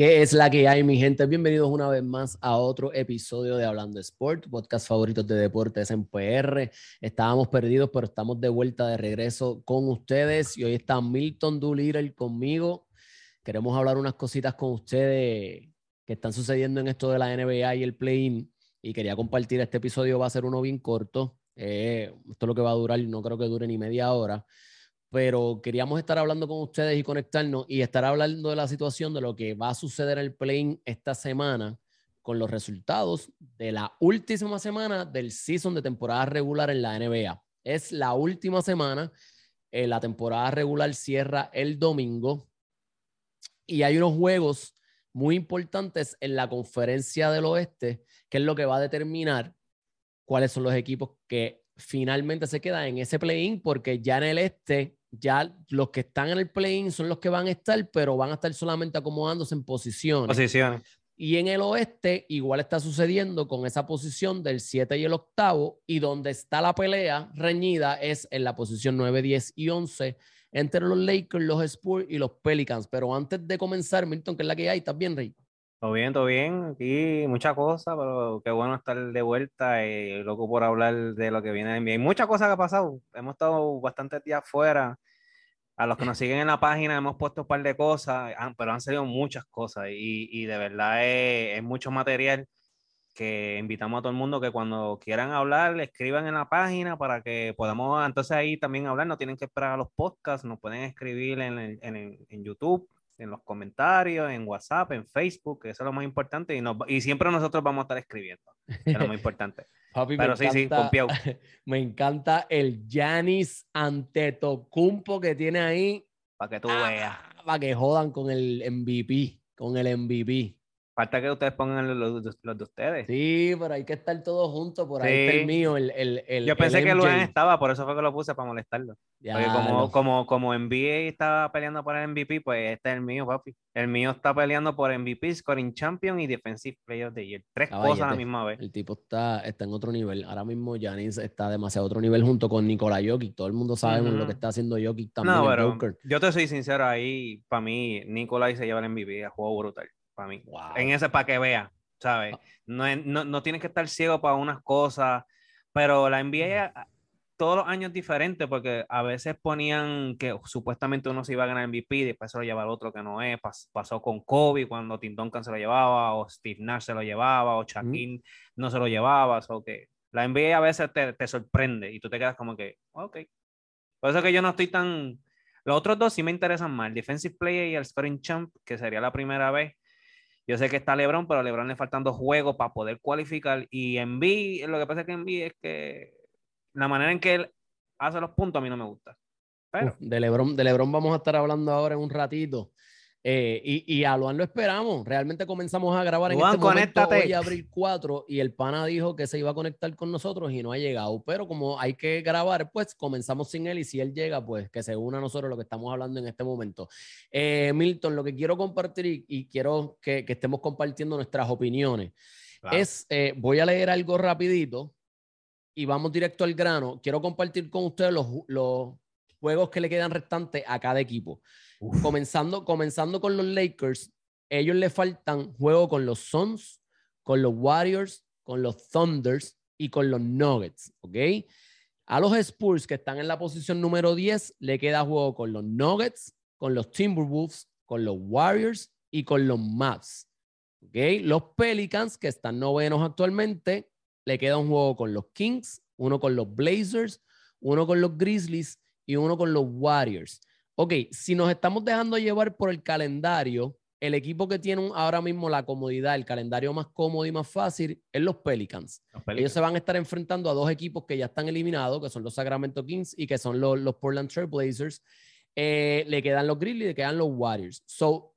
¿Qué es la que hay, mi gente? Bienvenidos una vez más a otro episodio de Hablando Sport, podcast favoritos de deportes en PR. Estábamos perdidos, pero estamos de vuelta de regreso con ustedes y hoy está Milton Doolittle conmigo. Queremos hablar unas cositas con ustedes que están sucediendo en esto de la NBA y el play-in y quería compartir este episodio, va a ser uno bien corto. Eh, esto es lo que va a durar, no creo que dure ni media hora pero queríamos estar hablando con ustedes y conectarnos y estar hablando de la situación de lo que va a suceder en el play esta semana con los resultados de la última semana del season de temporada regular en la NBA. Es la última semana, eh, la temporada regular cierra el domingo y hay unos juegos muy importantes en la conferencia del oeste, que es lo que va a determinar cuáles son los equipos que finalmente se quedan en ese play-in, porque ya en el este ya los que están en el play-in son los que van a estar, pero van a estar solamente acomodándose en posiciones. Posiciones. Y en el oeste igual está sucediendo con esa posición del 7 y el octavo, y donde está la pelea reñida es en la posición 9, 10 y 11 entre los Lakers, los Spurs y los Pelicans. Pero antes de comenzar, Milton, que es la que hay, ¿estás bien, Rey? Todo bien, todo bien. Aquí muchas cosas, pero qué bueno estar de vuelta y loco por hablar de lo que viene de mí. Hay muchas cosas que ha pasado. Hemos estado bastantes días fuera. A los que nos siguen en la página hemos puesto un par de cosas, pero han salido muchas cosas y, y de verdad es, es, mucho material que invitamos a todo el mundo que cuando quieran hablar, escriban en la página para que podamos entonces ahí también hablar. No tienen que esperar a los podcasts, nos pueden escribir en, en, en YouTube en los comentarios, en WhatsApp, en Facebook, que eso es lo más importante. Y, y siempre nosotros vamos a estar escribiendo. Es lo más importante. Pero sí, sí, Me encanta el Janis Antetokounmpo que tiene ahí. Para que tú veas. Ah, para que jodan con el MVP, con el MVP. Falta que ustedes pongan los, de ustedes. Sí, pero hay que estar todos juntos. Por ahí está el mío. El, el, Yo pensé que Luan estaba, por eso fue que lo puse para molestarlo. Porque como, como, como NBA estaba peleando por el MVP, pues este es el mío, papi. El mío está peleando por MVP, Scoring Champion y Defensive Player of the Year. Tres cosas a la misma vez. El tipo está, está en otro nivel. Ahora mismo Janis está demasiado otro nivel junto con Nikola Jokic. Todo el mundo sabe lo que está haciendo Jokic también. No, pero yo te soy sincero ahí. Para mí, Nikola se lleva el MVP. Jugado brutal para mí. En ese para que vea, ¿sabes? Ah. No, no, no, tienes que estar ciego para unas cosas, pero la NBA todos los años diferentes porque a veces ponían que supuestamente uno se iba a ganar MVP y después se lo lleva el otro que no es. pasó con Kobe cuando Tim Duncan se lo llevaba, o Steve Nash se lo llevaba, o Shaquille no se lo llevaba. O que la NBA a veces te, te, sorprende y tú te quedas como que, ok. Por eso que yo no estoy tan. Los otros dos sí me interesan más, el Defensive Player y el Scoring Champ, que sería la primera vez yo sé que está LeBron, pero a LeBron le faltan dos juegos para poder cualificar. Y en B, lo que pasa es que en B es que la manera en que él hace los puntos a mí no me gusta. Pero... de, LeBron, de LeBron vamos a estar hablando ahora en un ratito. Eh, y, y, a Luan lo esperamos. Realmente comenzamos a grabar en este momento hoy, abril 4, y el pana dijo que se iba a conectar con nosotros y no ha llegado. Pero como hay que grabar, pues comenzamos sin él y si él llega, pues que se una a nosotros lo que estamos hablando en este momento. Eh, Milton, lo que quiero compartir y, quiero que, que, estemos compartiendo nuestras opiniones es, eh, voy a leer algo rapidito y vamos directo al grano. Quiero compartir con ustedes los, los juegos que le quedan restantes a cada equipo. Comenzando, comenzando con los Lakers, ellos le faltan juego con los Suns, con los Warriors, con los Thunders y con los Nuggets, ¿ok? A los Spurs que están en la posición número 10 le queda juego con los Nuggets, con los Timberwolves, con los Warriors y con los Mavs. ¿ok? Los Pelicans que están novenos actualmente le queda un juego con los Kings, uno con los Blazers, uno con los Grizzlies y uno con los Warriors. Ok, si nos estamos dejando llevar por el calendario, el equipo que tiene ahora mismo la comodidad, el calendario más cómodo y más fácil, es los Pelicans. Ellos se van a estar enfrentando a dos equipos que ya están eliminados, que son los Sacramento Kings y que son los, los Portland Trail Blazers. Eh, le quedan los Grizzlies y le quedan los Warriors. So,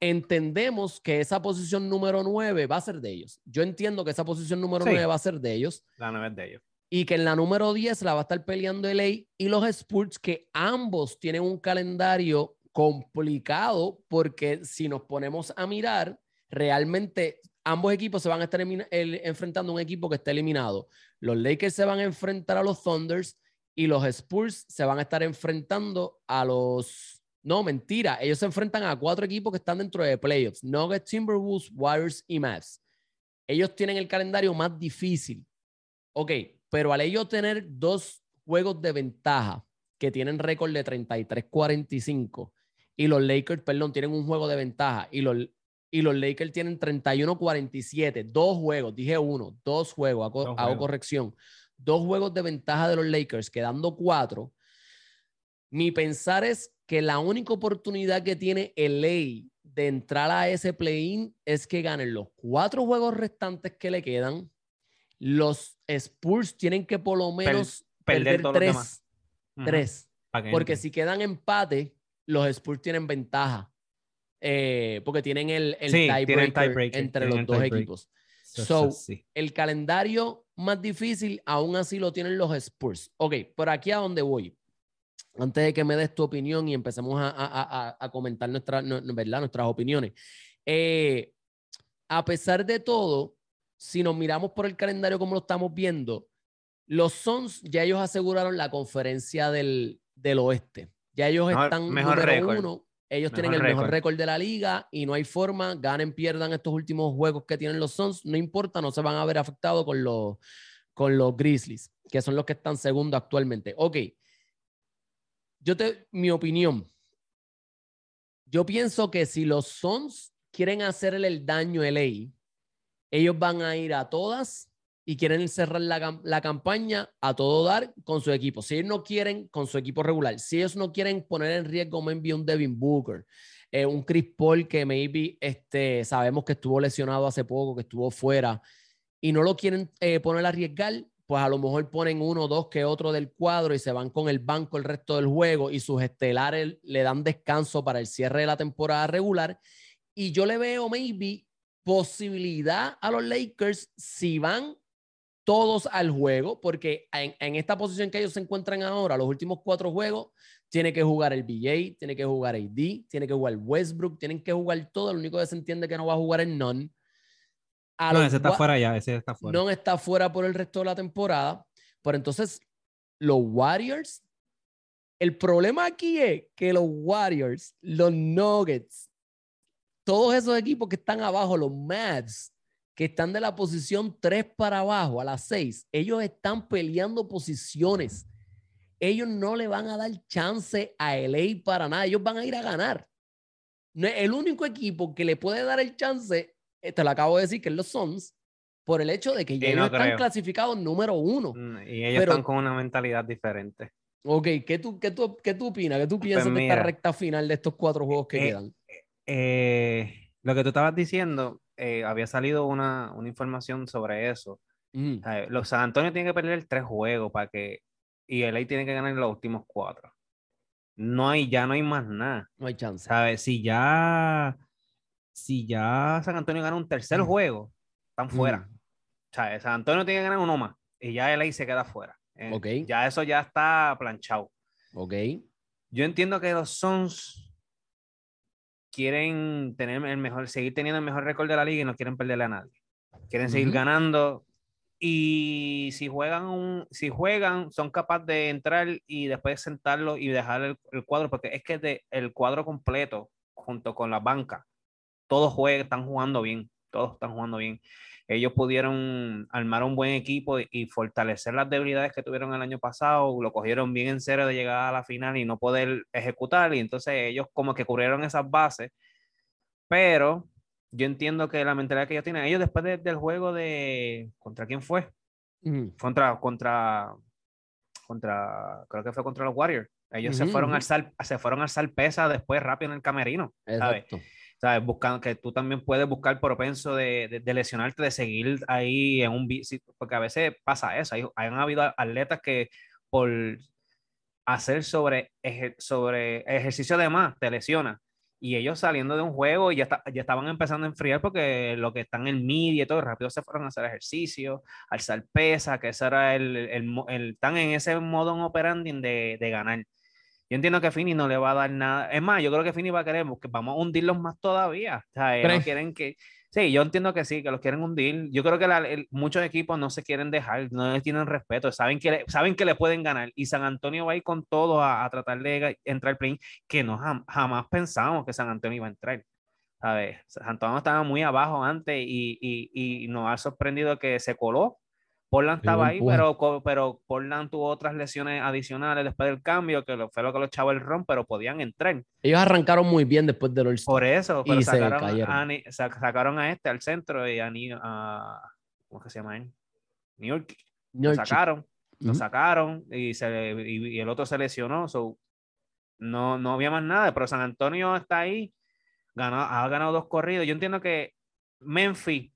entendemos que esa posición número 9 va a ser de ellos. Yo entiendo que esa posición número 9 va a ser de ellos. La 9 es de ellos y que en la número 10 la va a estar peleando LA y los Spurs, que ambos tienen un calendario complicado, porque si nos ponemos a mirar, realmente ambos equipos se van a estar enfrentando a un equipo que está eliminado. Los Lakers se van a enfrentar a los Thunders y los Spurs se van a estar enfrentando a los No, mentira. Ellos se enfrentan a cuatro equipos que están dentro de playoffs. Nuggets, Timberwolves, Warriors y Mavs. Ellos tienen el calendario más difícil. Ok, pero al ellos tener dos juegos de ventaja que tienen récord de 33-45 y los Lakers, perdón, tienen un juego de ventaja y los, y los Lakers tienen 31-47, dos juegos, dije uno, dos juegos, hago, corrección, dos juegos de ventaja de los Lakers, quedando cuatro. Mi pensar es que la única oportunidad que tiene el LA de entrar a ese play-in es que ganen los cuatro juegos restantes que le quedan. Los Spurs tienen que por lo menos perder, tres. Tres. Porque si quedan empate, los Spurs tienen ventaja. Eh, porque tienen el, el tiebreaker entre los dos equipos. So, el calendario más difícil aún así lo tienen los Spurs. Ok, por aquí a dónde voy. Antes de que me des tu opinión y empecemos a, comentar nuestra, ¿verdad? nuestras opiniones. Eh, a pesar de todo, si nos miramos por el calendario como lo estamos viendo, los Suns ya ellos aseguraron la conferencia del, del oeste. Ya ellos están mejor número uno. Ellos tienen el mejor récord de la liga y no hay forma, ganen, pierdan estos últimos juegos que tienen los Suns, no importa, no se van a ver afectados con los, con los Grizzlies, que son los que están segundo actualmente. Ok, yo te, mi opinión, yo pienso que si los Suns quieren hacerle el daño a LA, ellos van a ir a todas y quieren cerrar la, campaña a todo dar con su equipo. Si ellos no quieren, con su equipo regular. Si ellos no quieren poner en riesgo, maybe un Devin Booker, eh, un Chris Paul que maybe este, sabemos que estuvo lesionado hace poco, que estuvo fuera, y no lo quieren eh, poner a arriesgar, pues a lo mejor ponen uno dos que otro del cuadro y se van con el banco el resto del juego y sus estelares le dan descanso para el cierre de la temporada regular. Y yo le veo maybe posibilidad a los Lakers si van todos al juego, porque en, esta posición que ellos se encuentran ahora, los últimos cuatro juegos, tiene que jugar el BJ, tiene que jugar AD, tiene que jugar Westbrook, tienen que jugar todo. Lo único que se entiende que no va a jugar es Non. no, ese está fuera ya, ese está fuera. Non está fuera por el resto de la temporada. Pero entonces, los Warriors, el problema aquí es que los Warriors, los Nuggets, todos esos equipos que están abajo, los Mavs, que están de la posición 3 para abajo, a las 6, ellos están peleando posiciones. Ellos no le van a dar chance a LA para nada. Ellos van a ir a ganar. El único equipo que le puede dar el chance, eh, te lo acabo de decir, que es los Suns, por el hecho de que ya están clasificados número uno. Mm, y ellos están con una mentalidad diferente. Ok, ¿qué tú, qué tú, qué tú opinas? ¿Qué tú pues piensas de esta recta final de estos cuatro juegos que eh, quedan? Eh, lo que tú estabas diciendo, eh, había salido una, una, información sobre eso. Mm. Los San Antonio tienen que perder tres juegos para que. Y el LA tiene que ganar los últimos cuatro. No hay, ya no hay más nada. No hay chance. ¿Sabes? Si ya. Si ya San Antonio gana un tercer mm. juego, están fuera. Mm. ¿Sabes? San Antonio tiene que ganar uno más. Y ya el LA se queda fuera. Eh, ya eso ya está planchado. Ok. Yo entiendo que los Sons quieren tener el mejor, seguir teniendo el mejor récord de la liga y no quieren perderle a nadie. Quieren seguir ganando. Y si juegan, un, si juegan, son capaces de entrar y después sentarlo y dejar el, cuadro, porque es que de, el cuadro completo, junto con la banca, todos juegan, están jugando bien, todos están jugando bien ellos pudieron armar un buen equipo y, fortalecer las debilidades que tuvieron el año pasado, lo cogieron bien en serio de llegar a la final y no poder ejecutar, y entonces ellos como que cubrieron esas bases, pero yo entiendo que la mentalidad que ellos tienen, ellos después del juego de, ¿contra quién fue? Contra, contra, contra, creo que fue contra los Warriors. Ellos se fueron al sal, se fueron al sal pesa después rápido en el camerino. Exacto. ¿sabes? Buscando que tú también puedes buscar propenso de, de, lesionarte, de seguir ahí en un bici, porque a veces pasa eso. Hay, han habido atletas que por hacer sobre, sobre ejercicio de más te lesionan. Y ellos saliendo de un juego ya, ya estaban empezando a enfriar porque lo que están en media y todo, rápido se fueron a hacer ejercicio, alzar pesa, que ese era el, el, el, están en ese modo operandi de, de ganar. Yo entiendo que Fini no le va a dar nada. Es más, yo creo que Fini va a querer que vamos a hundirlos más todavía. O sea, no quieren que. Sí, yo entiendo que sí, que los quieren hundir. Yo creo que muchos equipos no se quieren dejar, no les tienen respeto, saben que, le, saben que le pueden ganar. Y San Antonio va a ir con todo a, tratar de entrar al play que no jamás pensamos que San Antonio iba a entrar. ¿sabes? San Antonio estaba muy abajo antes y, y, y nos ha sorprendido que se coló Portland estaba ahí, pero, pero Portland tuvo otras lesiones adicionales después del cambio, que fue lo que los echaba el ron, pero podían entrar. Ellos arrancaron muy bien después del all Por eso, pero sacaron, a, sacaron a este al centro y a, a ¿cómo se llama él? New York. Lo sacaron, lo sacaron y, se, y, el otro se lesionó. no, no había más nada, pero San Antonio está ahí, ganó, ha ganado dos corridos. Yo entiendo que Memphis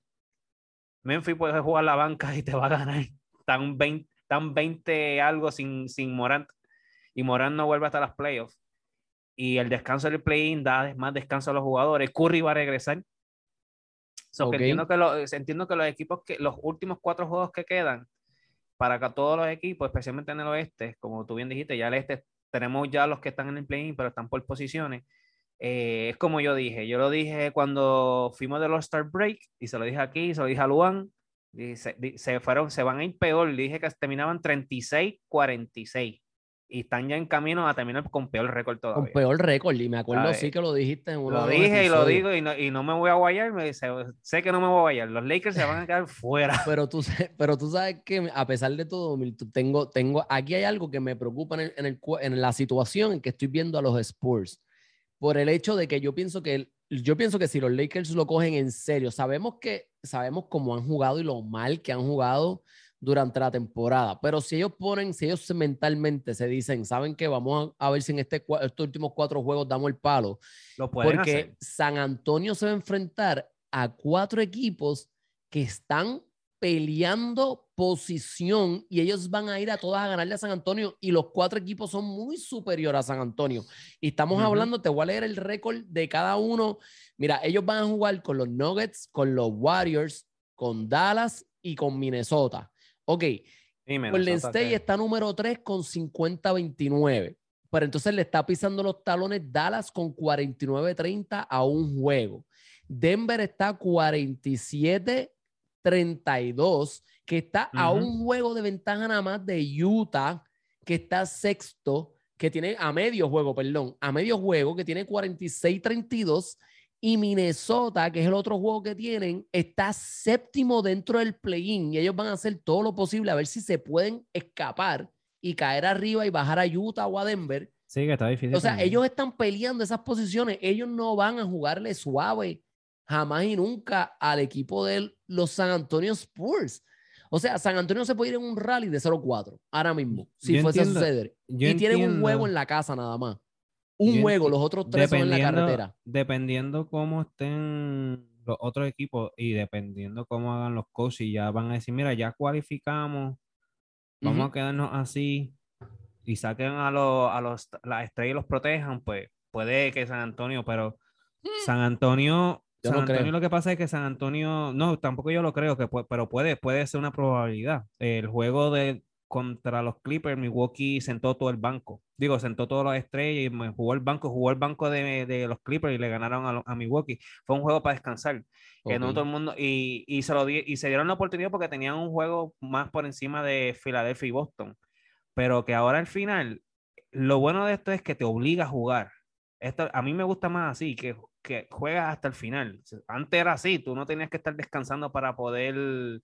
Memphis puede jugar la banca y te va a ganar. Están 20, 20 algo sin, sin Morant. Y Morant no vuelve hasta las playoffs. Y el descanso del play-in da más descanso a los jugadores. Curry va a regresar. entiendo, que entiendo que los equipos que los últimos cuatro juegos que quedan para que todos los equipos, especialmente en el oeste, como tú bien dijiste, ya el este tenemos ya los que están en el play-in, pero están por posiciones. Eh, es como yo dije, yo lo dije cuando fuimos del All-Star Break y se lo dije aquí, se lo dije a Luan, se, se, fueron, se van a ir peor, le dije que terminaban 36-46 y están ya en camino a terminar con peor récord todavía. Con peor récord, y me acuerdo sí que lo dijiste en uno Lo dije y lo digo y no, y no, me voy a guayar, me dice, sé que no me voy a guayar, los Lakers se van a quedar fuera. Pero tú, pero tú sabes que a pesar de todo, tengo, tengo, aquí hay algo que me preocupa en, en, el, en la situación en que estoy viendo a los Spurs por el hecho de que yo pienso que yo pienso que si los Lakers lo cogen en serio, sabemos que sabemos cómo han jugado y lo mal que han jugado durante la temporada, pero si ellos ponen, si ellos mentalmente se dicen, saben que vamos a, ver si en este, estos últimos cuatro juegos damos el palo, lo porque San Antonio se va a enfrentar a cuatro equipos que están peleando posición y ellos van a ir a todas a ganarle a San Antonio y los cuatro equipos son muy superiores a San Antonio. Y estamos hablando, te voy a leer el récord de cada uno. Mira, ellos van a jugar con los Nuggets, con los Warriors, con Dallas y con Minnesota. Ok. Golden State está número 3 con 50-29. Pero entonces le está pisando los talones Dallas con 49-30 a un juego. Denver está 47 32, que está a un juego de ventaja nada más de Utah, que está sexto, que tiene a medio juego, perdón, a medio juego, que tiene 46-32, y Minnesota, que es el otro juego que tienen, está séptimo dentro del play-in, y ellos van a hacer todo lo posible a ver si se pueden escapar y caer arriba y bajar a Utah o a Denver. Sí, que está difícil. O sea, ellos están peleando esas posiciones, ellos no van a jugarle suave jamás y nunca al equipo de los San Antonio Spurs. O sea, San Antonio se puede ir en un rally de 0-4 ahora mismo, si fuese a suceder. y tienen un juego en la casa nada más. Un juego, los otros tres son en la carretera. Dependiendo cómo estén los otros equipos y dependiendo cómo hagan los coaches, ya van a decir, mira, ya cualificamos, vamos a quedarnos así y saquen a, los, a los, las estrellas y los protejan, pues puede que San Antonio, pero mm. San Antonio San Antonio lo que pasa es que San Antonio, no, tampoco yo lo creo, que pero puede, puede ser una probabilidad. El juego de contra los Clippers, Milwaukee sentó todo el banco. Digo, sentó todas las estrellas y jugó el banco, jugó el banco de, de los Clippers y le ganaron a, a, Milwaukee. Fue un juego para descansar. Que no todo el mundo, y, y, se lo y se dieron la oportunidad porque tenían un juego más por encima de Filadelfia y Boston. Pero que ahora al final, lo bueno de esto es que te obliga a jugar. Esto, a mí me gusta más así, que que juegas hasta el final. Antes era así, tú no tenías que estar descansando para poder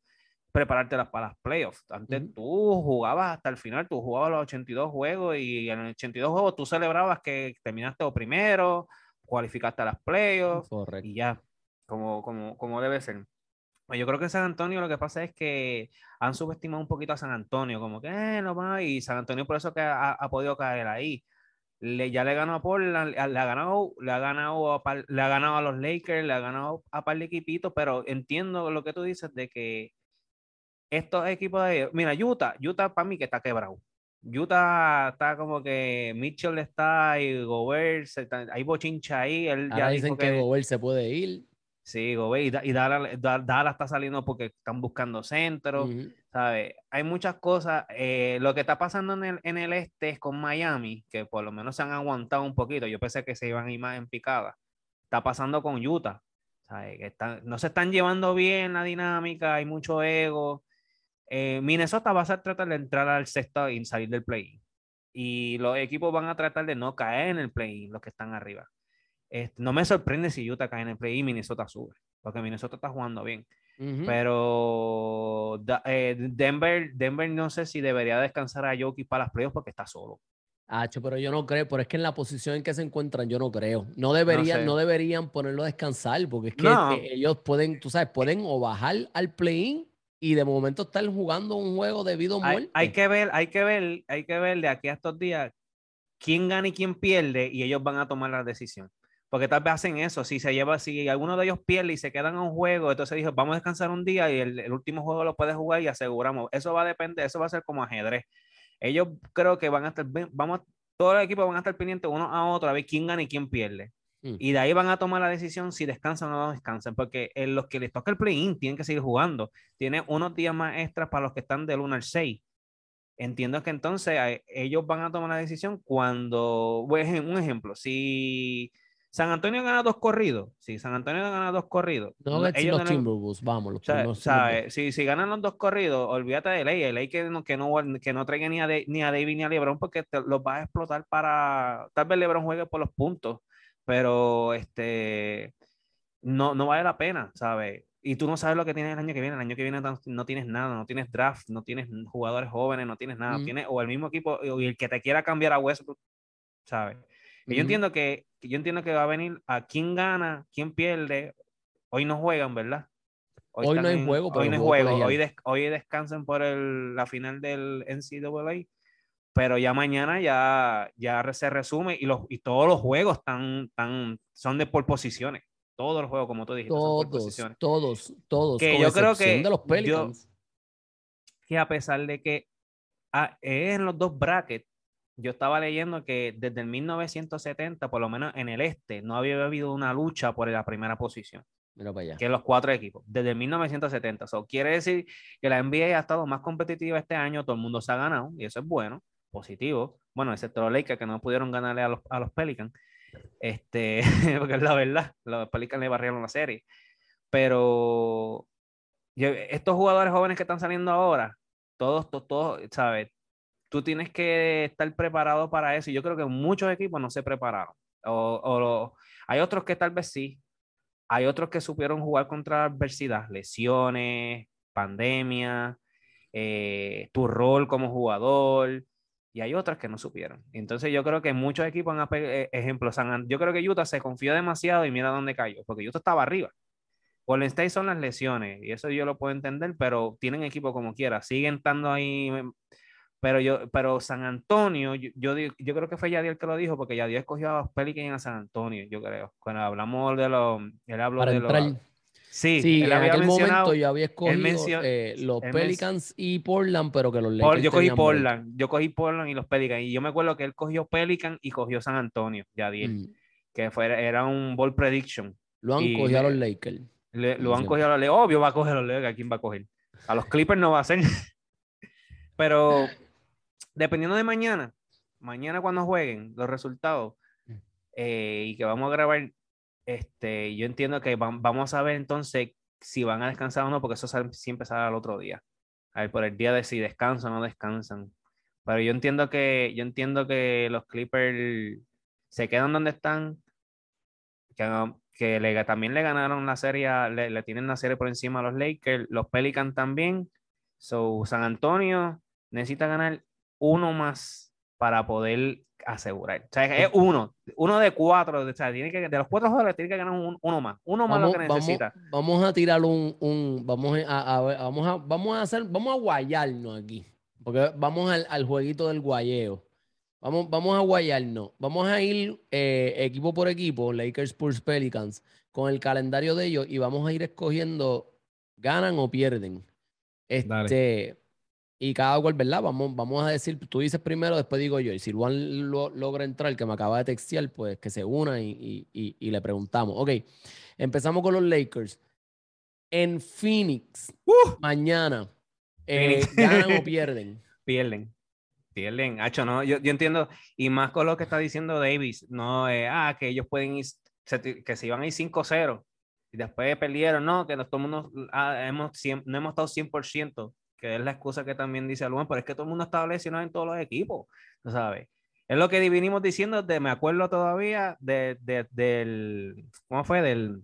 prepararte para las playoffs. Antes tú jugabas hasta el final, tú jugabas los 82 juegos y en los 82 juegos tú celebrabas que terminaste o primero, cualificaste a las playoffs y ya, como, como, como debe ser. Yo creo que San Antonio lo que pasa es que han subestimado un poquito a San Antonio, como que eh, no va, y San Antonio por eso que ha, ha podido caer ahí le, ya le ganó a Portland, le, ha ganado, le ha ganado a, le ha ganado a los Lakers, le ha ganado a par de equipitos, pero entiendo lo que tú dices de que estos equipos de, mira, Utah, Utah para mí que está quebrado. Utah está como que Mitchell está y Gobert, hay bochincha ahí. Él ya dicen que, que, Gobert se puede ir. Sí, Gobert, y, Dala, está saliendo porque están buscando centro, Hay muchas cosas. Eh, lo que está pasando en el, este es con Miami, que por lo menos se han aguantado un poquito. Yo pensé que se iban a ir más en picada. Está pasando con Utah. no se están llevando bien la dinámica, hay mucho ego. Eh, Minnesota va a tratar de entrar al sexto y salir del play. Y los equipos van a tratar de no caer en el play, los que están arriba. no me sorprende si Utah cae en el play y Minnesota sube, porque Minnesota está jugando bien. Pero eh, Denver, Denver no sé si debería descansar a Jokic para las playoffs porque está solo. Hacho, pero yo no creo, pero es que en la posición en que se encuentran, yo no creo. No deberían, no, deberían ponerlo a descansar, porque es que eh, ellos pueden, tú sabes, pueden o bajar al play-in y de momento estar jugando un juego debido a muerte. Hay, que ver, hay que ver, hay que ver de aquí a estos días quién gana y quién pierde, y ellos van a tomar la decisión. Porque tal vez hacen eso, si se lleva, si alguno de ellos pierde y se quedan en un juego, entonces dijo, vamos a descansar un día y el, el último juego lo puedes jugar y aseguramos. Eso va a depender, eso va a ser como ajedrez ellos creo que van a estar, vamos, todos los equipos van a estar pendientes uno a otro a ver quién gana y quién pierde. Mm. Y de ahí van a tomar la decisión si descansan o no descansan, porque en los que les toca el play-in tienen que seguir jugando. Tiene unos días más extras para los que están del 1 al 6. Entiendo que entonces ellos van a tomar la decisión cuando, un ejemplo, si San Antonio gana dos corridos. Si San Antonio gana dos corridos. No, ellos los Timberwolves, vamos. Si, si ganan los dos corridos, olvídate de ley. ley que no, que no, que no traiga ni a, ni a David ni a LeBron porque los va a explotar para. Tal vez LeBron juegue por los puntos, pero este. No, no vale la pena, ¿sabes? Y tú no sabes lo que tienes el año que viene. El año que viene no tienes nada, no tienes draft, no tienes jugadores jóvenes, no tienes nada. Tienes, o el mismo equipo, y el que te quiera cambiar a Westbrook, ¿sabes? Yo entiendo que yo entiendo que va a venir a quién gana, quién pierde. Hoy no juegan, ¿verdad? Hoy, no hay juego. Hoy no hay juego. Hoy, hoy descansan por el, la final del NCAA. Pero ya mañana ya, ya se resume y, los, y todos los juegos están, tan, son de por posiciones. Todos los juegos, como tú dijiste, todos, son por posiciones. Todos, todos. Que yo creo que. De los Pelicans. que a pesar de que ah, es en los dos brackets, yo estaba leyendo que desde el 1970, por lo menos en el este, no había habido una lucha por la primera posición. Mira para allá. Que los cuatro equipos, desde el 1970. Eso quiere decir que la NBA ha estado más competitiva este año, todo el mundo se ha ganado, y eso es bueno, positivo. Bueno, excepto los Lakers que no pudieron ganarle a los, a los Pelicans. Este, porque es la verdad, los Pelicans le barrieron la serie. Pero estos jugadores jóvenes que están saliendo ahora, todos, todos, todos ¿sabes? Tú tienes que estar preparado para eso. Y yo creo que muchos equipos no se prepararon. O, hay otros que tal vez sí. Hay otros que supieron jugar contra la adversidad, lesiones, pandemia, eh, tu rol como jugador. Y hay otras que no supieron. Entonces yo creo que muchos equipos han eh, ejemplo, yo creo que Utah se confió demasiado y mira dónde cayó, porque Utah estaba arriba. Golden State son las lesiones, y eso yo lo puedo entender, pero tienen equipo como quiera, siguen estando ahí pero yo, pero San Antonio, yo, yo, creo que fue Yadiel que lo dijo, porque Yadiel escogió a los Pelicans a San Antonio, yo creo. Cuando hablamos de los, él habló de los. Sí, sí en aquel momento yo había escogido eh, los Pelicans y Portland, pero que los Lakers Yo cogí Portland, yo cogí Portland y los Pelicans. Y yo me acuerdo que él cogió Pelican y cogió San Antonio, Yadiel, mm. que fue, era un ball prediction. Lo han cogido a los Lakers. lo han cogido a los Lakers. Obvio va a coger a los Lakers, ¿a quién va a coger? A los Clippers no va a ser. pero dependiendo de mañana, mañana cuando jueguen los resultados mm. eh, y que vamos a grabar, este, yo entiendo que vamos a ver entonces si van a descansar o no, porque eso siempre sale al otro día. A ver, por el día de si descansan o no descansan. Pero yo entiendo que, yo entiendo que los Clippers se quedan donde están, que, que le, también le ganaron la serie, le, le, tienen la serie por encima a los Lakers, los Pelicans también. So, San Antonio necesita ganar uno más para poder asegurar. O sea, es uno, uno de cuatro, o sea, tiene que, de los cuatro jugadores tiene que ganar uno más, uno más lo que necesita. Vamos, a tirar un, un vamos a, vamos a, vamos a hacer, vamos a guayarnos aquí, porque vamos al, al jueguito del guayeo. Vamos, vamos a guayarnos. Vamos a ir eh, equipo por equipo, Lakers, Spurs, Pelicans, con el calendario de ellos y vamos a ir escogiendo ganan o pierden. Este, y cada cual, ¿verdad? Vamos, vamos a decir, tú dices primero, después digo yo. Y si Juan logra entrar, el que me acaba de textear, pues que se una y, le preguntamos. Ok, empezamos con los Lakers. En Phoenix, ¡Uh! mañana, eh, ¿ganan o pierden? Pierden. Pierden. Hacho, no, yo, entiendo. Y más con lo que está diciendo Davis, no, eh, ah, que ellos pueden ir, que se iban a ir 5-0. y después perdieron, no, que todo el mundo ah, hemos, no hemos estado 100%, que es la excusa que también dice Alumán, pero es que todo el mundo está lesionado en todos los equipos, ¿sabes? Es lo que vinimos diciendo, de, me acuerdo todavía de, del, ¿cómo fue? Del,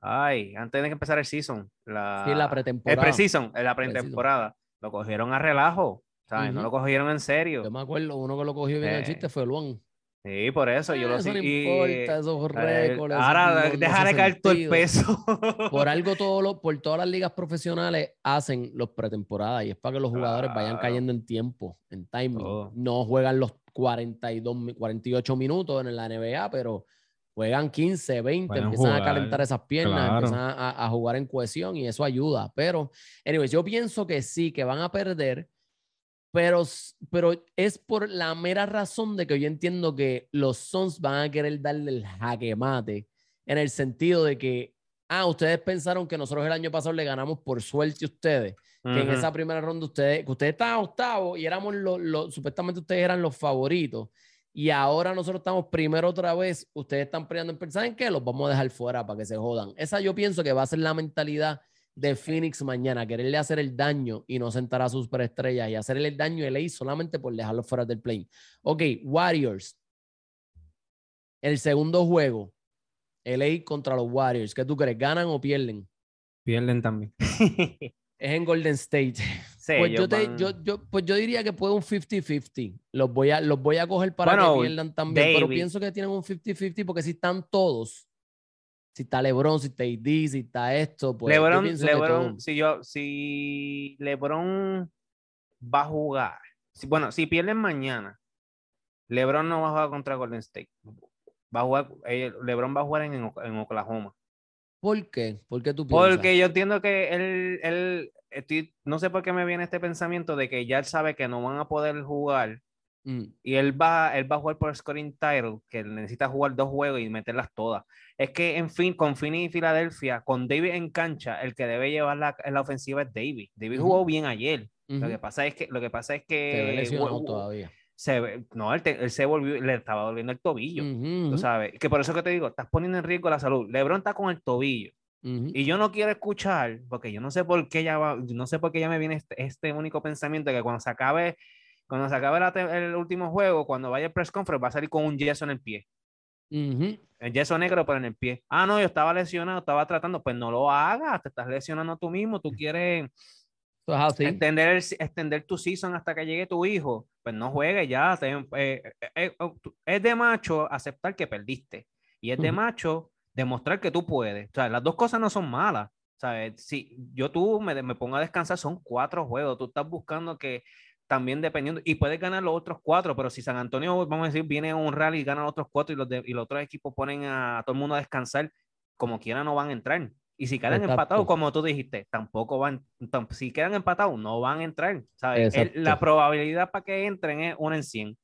ay, antes de que empezar el season. La, sí, la pretemporada. El pre-season, la pretemporada. Lo cogieron a relajo, ¿sabes? No lo cogieron en serio. Yo me acuerdo, uno que lo cogió bien el eh, chiste fue Luan. Sí, por eso yo lo sé. No importa, esos récords. Ahora dejaré caer todo el peso. por algo, todo lo, por todas las ligas profesionales hacen los pretemporadas y es para que los jugadores vayan cayendo en tiempo, en timing. No juegan los 42, 48 minutos en la NBA, pero juegan 15, 20, empiezan a calentar esas piernas, empiezan a, a, jugar en cohesión y eso ayuda. Pero, anyways, yo pienso que sí, que van a perder pero, pero es por la mera razón de que yo entiendo que los Sons van a querer darle el jaque mate en el sentido de que, ah, ustedes pensaron que nosotros el año pasado le ganamos por suerte a ustedes, que en esa primera ronda ustedes, que ustedes estaban octavos y éramos los, supuestamente ustedes eran los favoritos. Y ahora nosotros estamos primero otra vez, ustedes están peleando en pensar en qué, los vamos a dejar fuera para que se jodan. Esa yo pienso que va a ser la mentalidad de Phoenix mañana, quererle hacer el daño y no sentar a sus superestrellas y hacerle el daño a LA solamente por dejarlo fuera del play. Ok, Warriors. El segundo juego, LA contra los Warriors. ¿Qué tú crees? ¿Ganan o pierden? Pierden también. es en Golden State. pues, yo, yo, pues yo diría que puede un 50-50. Los voy a, los voy a coger para que pierdan también. Pero pienso que tienen un 50-50 porque si están todos, si está LeBron, si está AD, si está esto, pues LeBron, LeBron si yo, si LeBron va a jugar, bueno, si pierden mañana, LeBron no va a jugar contra Golden State. Va a jugar, eh, LeBron va a jugar en, en, Oklahoma. ¿Por qué? ¿Por qué tú piensas? Porque yo entiendo que él, él no sé por qué me viene este pensamiento de que ya él sabe que no van a poder jugar Mm. Y él va, él va a jugar por scoring title, que necesita jugar dos juegos y meterlas todas. Es que, en fin, con Finney y Filadelfia, con David en cancha, el que debe llevar la, la ofensiva es David. David jugó bien ayer. Lo que pasa es que, lo que pasa es que. Se todavía. Se, no, él, se volvió, le estaba doliendo el tobillo. Tú sabes. Que por eso que te digo, estás poniendo en riesgo la salud. LeBron está con el tobillo. Y yo no quiero escuchar, porque yo no sé por qué ya va, no sé por qué ya me viene este, este único pensamiento que cuando se acabe cuando se acabe el último juego, cuando vaya el press conference, va a salir con un yeso en el pie. El yeso negro, pero en el pie. Ah, no, yo estaba lesionado, estaba tratando. Pues no lo hagas, te estás lesionando tú mismo. Tú quieres extender, extender tu season hasta que llegue tu hijo. Pues no juegues ya. Eh, eh, eh, oh, es de macho aceptar que perdiste. Y es de macho demostrar que tú puedes. O sea, las dos cosas no son malas. ¿Sabes? Si yo tú me, me pongo a descansar, son cuatro juegos. Tú estás buscando que también dependiendo, y puedes ganar los otros cuatro, pero si San Antonio, vamos a decir, viene a un rally y gana los otros cuatro y los, y los otros equipos ponen a, todo el mundo a descansar, como quiera no van a entrar. Y si quedan empatados, como tú dijiste, tampoco van, si quedan empatados, no van a entrar. ¿sabes? la probabilidad para que entren es una en 100.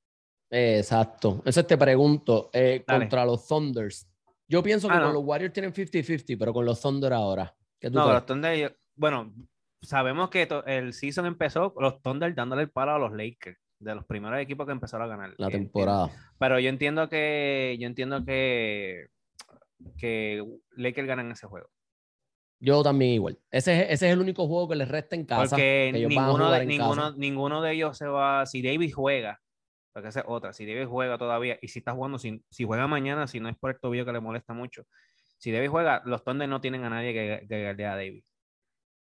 Exacto. Eso te pregunto, eh, contra los Thunders. Yo pienso que ah, con los Warriors tienen 50-50, pero con los Thunder ahora. no, los Thunder, bueno, sabemos que el season empezó los Thunder dándole el palo a los Lakers, de los primeros equipos que empezaron a ganar. La temporada. Pero yo entiendo que, yo entiendo que, que Lakers ganan ese juego. Yo también igual. Ese, ese es el único juego que les resta en casa. Porque ninguno, de, ninguno, ninguno de ellos se va. Si David juega, porque esa es otra. Si David juega todavía, y si está jugando, si, si juega mañana, si no es por el tobillo que le molesta mucho, si David juega, los Thunder no tienen a nadie que, que, a David.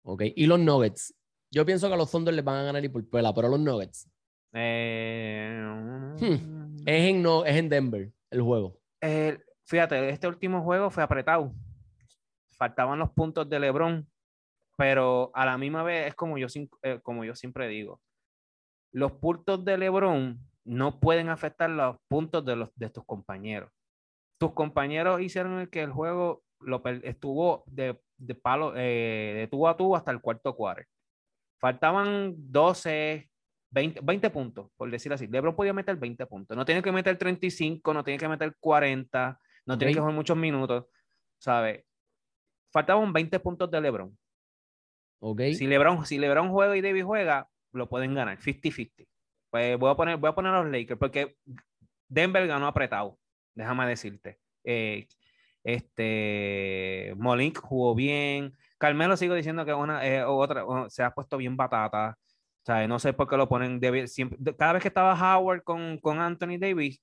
Ok, y los Nuggets. Yo pienso que a los Thunder les van a ganar y por pela, pero los Nuggets. Eh, hmm, Es, en no, es en Denver el juego. fíjate, este último juego fue apretado. Faltaban los puntos de LeBron, pero a la misma vez es como yo, eh, como yo siempre digo. Los puntos de LeBron no pueden afectar los puntos de, los, de tus compañeros. Tus compañeros hicieron que el juego lo, estuvo de de palo, eh, de tubo a tubo hasta el cuarto cuadro. Faltaban 12, 20, 20, puntos, por decir así. LeBron podía meter 20 puntos. No tiene que meter 35, no tiene que meter 40, no tiene que jugar muchos minutos, ¿sabes? Faltaban 20 puntos de LeBron. Okay. Si LeBron, si LeBron juega y David juega, lo pueden ganar, 50-50. Pues voy a poner, voy a poner a los Lakers porque Denver ganó apretado, déjame decirte. Eh, Este, Molink jugó bien. Carmelo sigo diciendo que una, eh, otra, se ha puesto bien batata. O sea, no sé por qué lo ponen. siempre, cada vez que estaba Howard con, con Anthony Davis,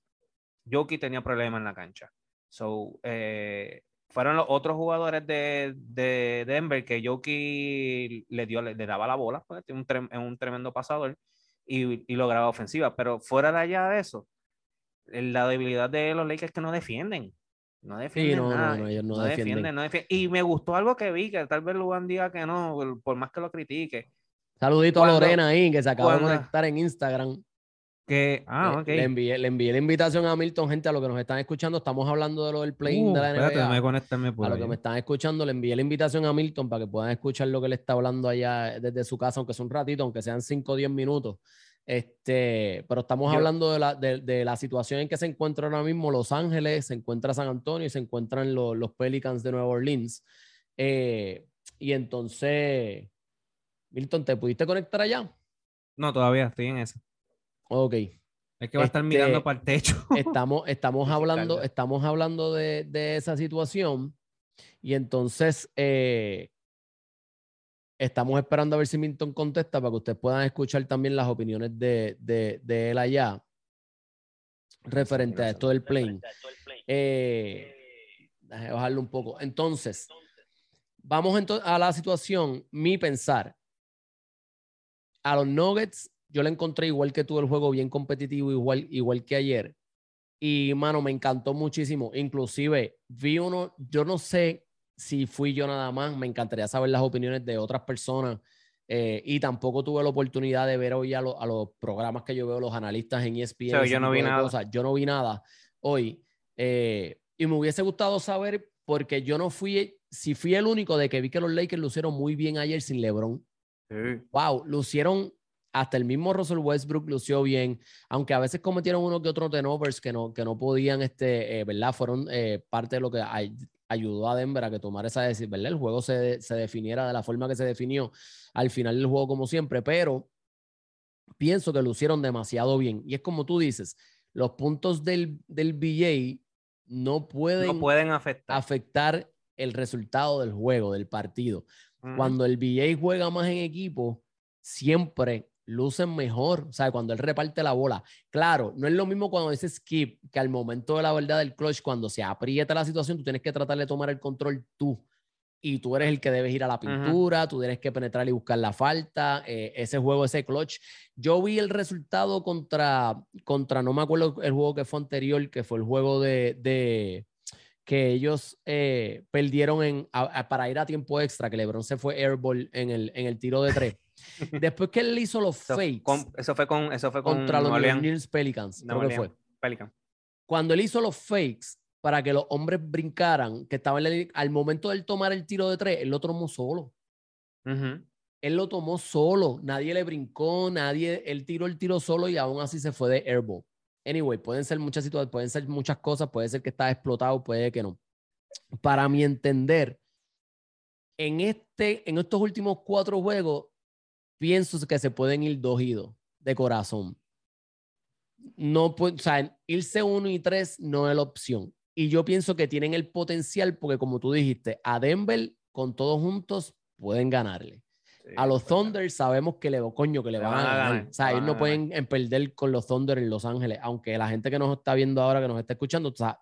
Jokic tenía problemas en la cancha. So, eh, fueron los otros jugadores de, de Denver que Jokic le, dio, le, daba la bola, porque es un, un, tremendo pasador y, y, lograba ofensiva. Pero fuera de allá de eso, la debilidad de los Lakers es que no defienden. No defienden nada. No, ellos no, defienden. no defienden. Y me gustó algo que vi, que tal vez Luan diga que no, por más que lo critique Saludito a Lorena ahí, que se acaba de conectar en Instagram. Que, ah, le, envié, le envié la invitación a Milton, gente, a lo que nos están escuchando. Estamos hablando de lo del play uh, de la NBA. por a lo que me están escuchando, le envié la invitación a Milton para que puedan escuchar lo que le está hablando allá desde su casa, aunque sea un ratito, aunque sean 5 o 10 minutos. Este, pero estamos hablando de la, de, la, situación en que se encuentra ahora mismo Los Ángeles, se encuentra San Antonio y se encuentran los, los Pelicans de Nueva Orleans. Eh, y entonces, Milton, ¿te pudiste conectar allá? No, todavía estoy en eso. Ok. Es que va a estar mirando este, para el techo. Estamos, estamos hablando, estamos hablando de, de, esa situación. Y entonces eh, estamos esperando a ver si Milton contesta para que ustedes puedan escuchar también las opiniones de, de, de él allá referente a esto del plane. Eh, déjame bajarlo un poco. Entonces, vamos a la situación, mi pensar a los Nuggets yo le encontré igual que tú el juego bien competitivo, igual, igual que ayer. Y, mano, me encantó muchísimo. Inclusive, vi uno, yo no sé si fui yo nada más, me encantaría saber las opiniones de otras personas. Eh, y tampoco tuve la oportunidad de ver hoy a, los programas que yo veo, los analistas en ESPN. yo no vi nada. Yo no vi nada hoy. Eh, y me hubiese gustado saber, porque yo no fui, si fui el único de que vi que los Lakers lucieron muy bien ayer sin LeBron. Wow, lucieron hasta el mismo Russell Westbrook lució bien, aunque a veces cometieron unos que otros turnovers que no, que no podían, este, eh, ¿verdad? Fueron eh, parte de lo que ayudó a Denver a que tomara esa decisión, ¿verdad? El juego se, se, definiera de la forma que se definió al final del juego, como siempre, pero pienso que lucieron demasiado bien. Y es como tú dices, los puntos del, del BJ no pueden, no pueden afectar. afectar el resultado del juego, del partido. Cuando el BJ juega más en equipo, siempre lucen mejor, o sea, cuando él reparte la bola. Claro, no es lo mismo cuando dice skip, que al momento de la verdad del clutch, cuando se aprieta la situación, tú tienes que tratar de tomar el control tú. Y tú eres el que debes ir a la pintura, tú tienes que penetrar y buscar la falta, eh, ese juego, ese clutch. Yo vi el resultado contra, contra, no me acuerdo el juego que fue anterior, que fue el juego de, de que ellos eh, perdieron en, para ir a tiempo extra, que LeBron se fue airball en el, en el tiro de tres. Después que él hizo los fakes. eso fue con. Eso fue contra los New Orleans Pelicans. Creo que fue. Pelican. Cuando él hizo los fakes para que los hombres brincaran, que estaban al momento de él tomar el tiro de tres, él lo tomó solo. Él lo tomó solo. Nadie le brincó, nadie. Él tiró el tiro solo y aún así se fue de airball. Anyway, pueden ser muchas situaciones, pueden ser muchas cosas, puede ser que está explotado, puede que no. Para mi entender, en, este, en estos últimos cuatro juegos, pienso que se pueden ir dos y dos de corazón. No, o sea, irse uno y tres no es la opción. Y yo pienso que tienen el potencial porque, como tú dijiste, a Denver con todos juntos pueden ganarle. A los Thunder sabemos que le coño que le, van, a ganar. O sea, ellos no pueden perder con los Thunder en Los Ángeles, aunque la gente que nos está viendo ahora, que nos está escuchando, o sea,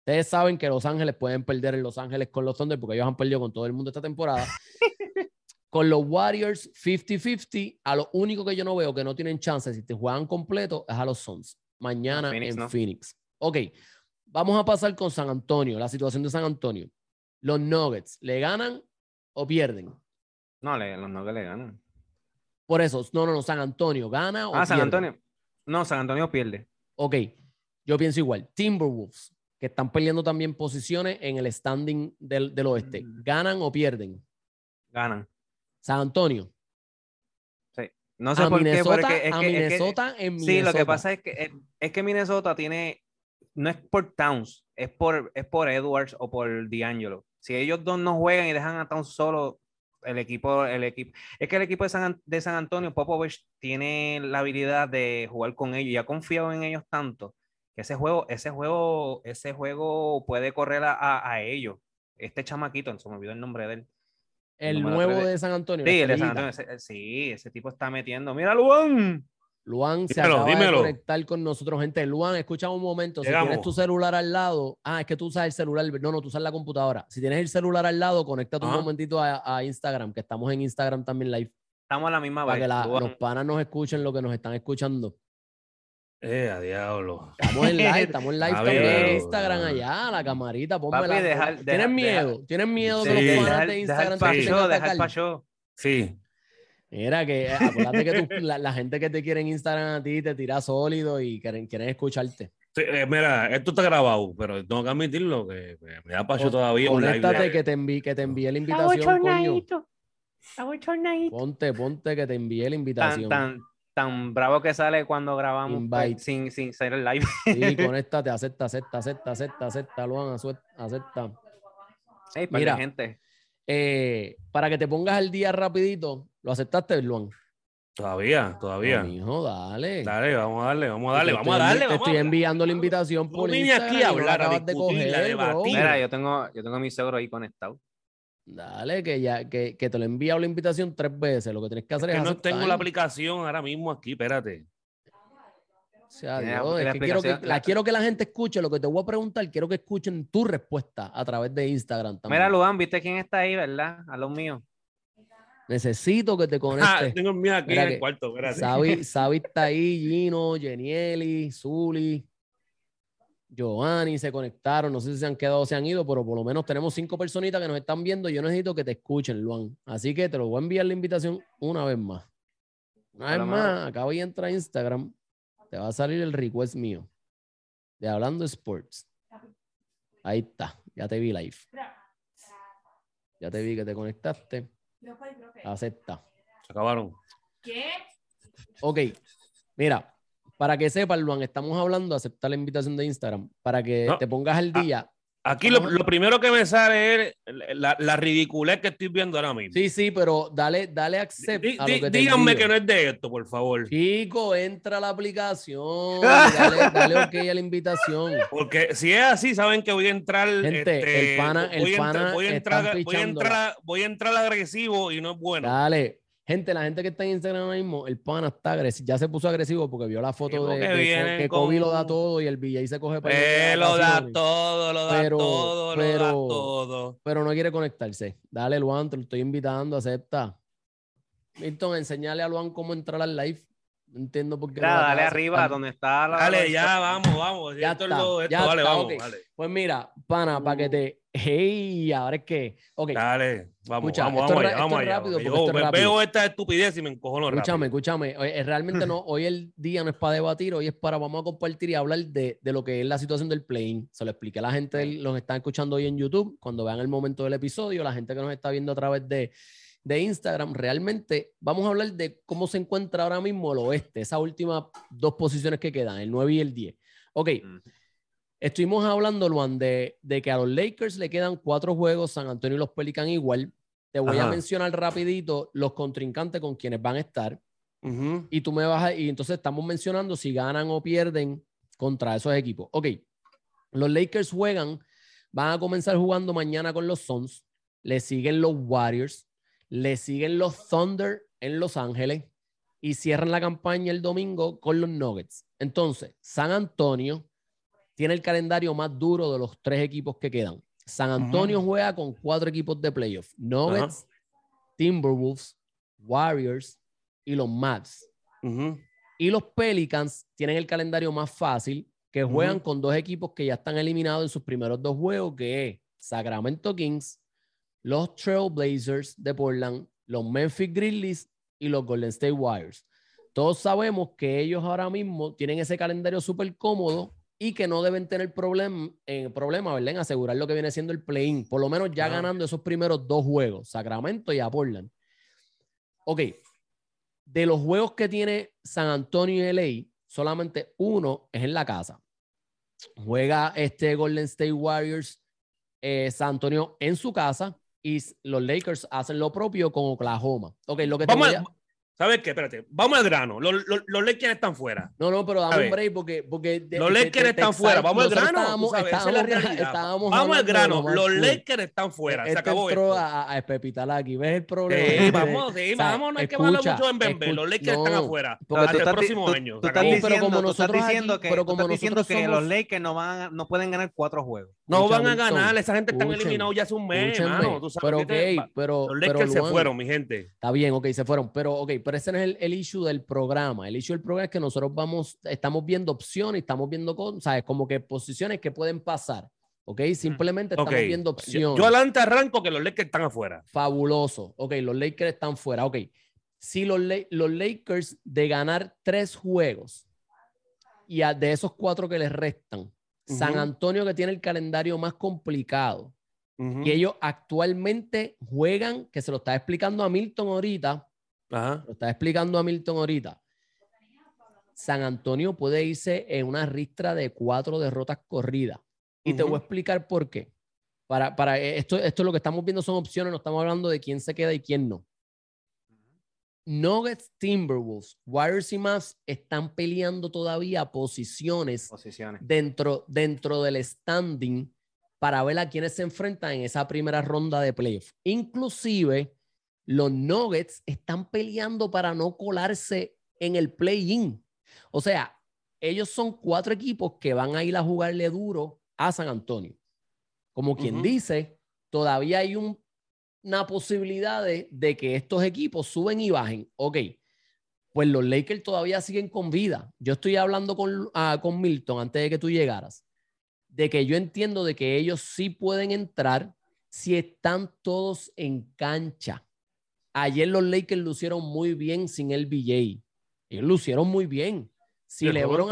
ustedes saben que Los Ángeles pueden perder en Los Ángeles con los Thunder porque ellos han perdido con todo el mundo esta temporada. Con los Warriors 50-50, a lo único que yo no veo que no tienen chance si te juegan completo es a los Suns. Mañana en Phoenix. Ok, vamos a pasar con San Antonio, la situación de San Antonio. Los Nuggets, ¿le ganan o pierden? No, los Nuggets le ganan. Por eso, no, no, no, San Antonio, ¿gana o Ah, San Antonio. No, San Antonio pierde. Ok, yo pienso igual. Timberwolves, que están peleando también posiciones en el standing del, del oeste, mm. ¿ganan o pierden? Ganan. San Antonio. Sí. No sé por qué, porque es a Minnesota en Minnesota. Sí, lo que pasa es que, es que Minnesota tiene, no es por Towns, es por, es por Edwards o por D'Angelo. Si ellos dos no juegan y dejan a Towns solo, el equipo, el equipo, es que el equipo de San, de San Antonio, Popovich, tiene la habilidad de jugar con ellos y ha confiado en ellos tanto que ese juego, ese juego, ese juego puede correr a, a, ellos. Este chamaquito, se me olvidó el nombre de él. El, nuevo de... San Antonio. Sí, el de San Antonio. Ese, sí, ese tipo está metiendo. Mira, Luan. Luan se acaba de conectar con nosotros, gente. Luan, escucha un momento. Si tienes tu celular al lado, ah, es que tú usas el celular. No, no, tú usas la computadora. Si tienes el celular al lado, conecta un momentito a, Instagram, que estamos en Instagram también live. Estamos a la misma vez. Para que los panas nos escuchen lo que nos están escuchando. Eh, a diablo. Estamos en live, estamos en live también en Instagram allá, la camarita, ponme la... ¿Tienes miedo? ¿Tienes miedo de los panas de Instagram? Dejar, dejar Sí. Mira, que eh, acuérdate que la, gente que te quiere en Instagram a ti te tira sólido y quieren, quieren escucharte. Eh, mira, esto está grabado, pero tengo que admitirlo que me da paso todavía. Conéctate que te envíe que te envíe la invitación, coño. Ponte, ponte que te envíe la invitación. Tan, tan, bravo que sale cuando grabamos pues, sin, sin ser el live. Sí, conéctate, acepta, acepta, acepta, acepta, acepta, Luan, acepta. Mira, gente. Eh, para que te pongas al día rapidito, ¿lo aceptaste, Luan? Todavía, todavía. hijo, dale. Dale, vamos a darle, vamos a darle, vamos a darle. Te estoy enviando la invitación por vine aquí a hablar, a discutir, de Mira, yo tengo, yo tengo mi seguro ahí conectado. Dale, que ya, que, que te lo he enviado la invitación tres veces. Lo que tienes que hacer es. que no tengo la aplicación ahora mismo aquí, espérate. O sea, Dios, es que quiero que, la, quiero que la gente escuche lo que te voy a preguntar. Quiero que escuchen tu respuesta a través de Instagram también. Mira, Luan, viste quién está ahí, ¿verdad? A los míos. Necesito que te conectes. Ah, tengo el mío aquí en el cuarto, espérate. Sabi, está ahí, Gino, Genieli, Zuli. Giovanni se conectaron, no sé si se han quedado o se han ido, pero por lo menos tenemos cinco personitas que nos están viendo. Yo necesito que te escuchen, Luan. Así que te lo voy a enviar la invitación una vez más. Una vez más, acabo de entrar a Instagram. Te va a salir el request mío de Hablando Sports. Ahí está, ya te vi live. Ya te vi que te conectaste. Acepta. Se acabaron. ¿Qué? Ok, mira, para que sepan, Luan, estamos hablando de aceptar la invitación de Instagram, para que te pongas al día. Aquí lo, primero que me sale es la, la, ridiculez que estoy viendo ahora mismo. Sí, sí, pero dale, dale accept a lo que Díganme que no es de esto, por favor. Chico, entra a la aplicación. dale, dale ok a la invitación. Porque si es así, saben que voy a entrar. Gente, este, el pana, el pana voy, a entrar, voy, a entrar, voy a entrar agresivo y no es bueno. Dale, Gente, la gente que está en Instagram ahora mismo, el pana está agresivo, ya se puso agresivo porque vio la foto de, que, Kobe lo da todo y el BJ se coge para eh, lo da todo, lo da todo, pero, lo da todo. Pero no quiere conectarse. Dale, Luan, te lo estoy invitando, acepta. Milton, enseñale a Luan cómo entrar al live. No entiendo por qué. dale arriba, donde está la. Dale, ya, vamos, vamos. Ya está, ya vale, vamos, Pues mira, pana, para que te Hey, ahora es que. Okay. Dale, vamos, vamos, vamos, allá, vamos allá. Rápido yo veo esta estupidez y me encojo Escúchame, escúchame. Eh, realmente no, hoy el día no es para debatir, hoy es para vamos a compartir y hablar de, de lo que es la situación del play Se lo expliqué a la gente, los que están escuchando hoy en YouTube, cuando vean el momento del episodio, la gente que nos está viendo a través de, de Instagram, realmente vamos a hablar de cómo se encuentra ahora mismo el oeste, esas últimas dos posiciones que quedan, el 9 y el 10. Ok. Estuvimos hablando, Luan, de, de, que a los Lakers le quedan cuatro juegos, San Antonio y los Pelican igual. Te voy a mencionar rapidito los contrincantes con quienes van a estar. Y tú me vas a, y entonces estamos mencionando si ganan o pierden contra esos equipos. Ok, los Lakers juegan, van a comenzar jugando mañana con los Suns, le siguen los Warriors, le siguen los Thunder en Los Ángeles y cierran la campaña el domingo con los Nuggets. Entonces, San Antonio, tiene el calendario más duro de los tres equipos que quedan. San Antonio juega con cuatro equipos de playoff. Nuggets, Timberwolves, Warriors y los Mavs. Y los Pelicans tienen el calendario más fácil, que juegan con dos equipos que ya están eliminados en sus primeros dos juegos, que es Sacramento Kings, los Trailblazers de Portland, los Memphis Grizzlies y los Golden State Warriors. Todos sabemos que ellos ahora mismo tienen ese calendario súper cómodo y que no deben tener problem, eh, problema, ¿verdad? En asegurar lo que viene siendo el play-in, por lo menos ya ganando esos primeros dos juegos, Sacramento y a Portland. Ok, de los juegos que tiene San Antonio y LA, solamente uno es en la casa. Juega este Golden State Warriors eh, San Antonio en su casa y los Lakers hacen lo propio con Oklahoma. Ok, lo que te vamos, voy a... ¿Sabes qué? Espérate, vamos al grano. Los, los, los Lakers están fuera. No, no, pero dame un break porque. porque los Lakers están fuera. Vamos al grano. Estábamos, estábamos, vamos al grano. Los Lakers están fuera. Se este acabó entró esto. A, a espepitar aquí. ¿Ves el problema? Sí, vamos, sí, vamos. No hay que hablar mucho en Bembe. Los Lakers están afuera. Hasta el próximo año. Tú estás diciendo, tú estás diciendo que, pero como diciendo que los Lakers no, van, no pueden ganar cuatro juegos. No van a ganar. Esa gente está eliminada ya hace un mes, hermano. Pero, ok, pero. Los Lakers se fueron, mi gente. Está bien, ok, se fueron. Pero, ok, pero ese no es el del programa. El issue del programa es que nosotros vamos, estamos viendo opciones, estamos viendo cosas, ¿sabes? Como que posiciones que pueden pasar. ¿Ok? Simplemente estamos viendo opciones. Yo, adelante arranco que los Lakers están afuera. Fabuloso. Ok, los Lakers están fuera. Ok. Si los, los Lakers de ganar tres juegos y de esos cuatro que les restan, San Antonio que tiene el calendario más complicado, y ellos actualmente juegan, que se lo está explicando a Milton ahorita, lo está explicando a Milton ahorita. San Antonio puede irse en una ristra de cuatro derrotas corridas. Y te voy a explicar por qué. Para, para esto, esto lo que estamos viendo son opciones, no estamos hablando de quién se queda y quién no. Nuggets, Timberwolves, Warriors y más están peleando todavía posiciones, posiciones. Dentro, dentro del standing para ver a quiénes se enfrentan en esa primera ronda de playoffs. Inclusive, los Nuggets están peleando para no colarse en el play-in. O sea, ellos son cuatro equipos que van a ir a jugarle duro a San Antonio. Como quien dice, todavía hay una posibilidad de, que estos equipos suben y bajen. Ok, pues los Lakers todavía siguen con vida. Yo estoy hablando con, ah, con Milton antes de que tú llegaras, de que yo entiendo de que ellos sí pueden entrar si están todos en cancha. Ayer los Lakers lucieron muy bien sin el BJ. Ellos lucieron muy bien. Si LeBron,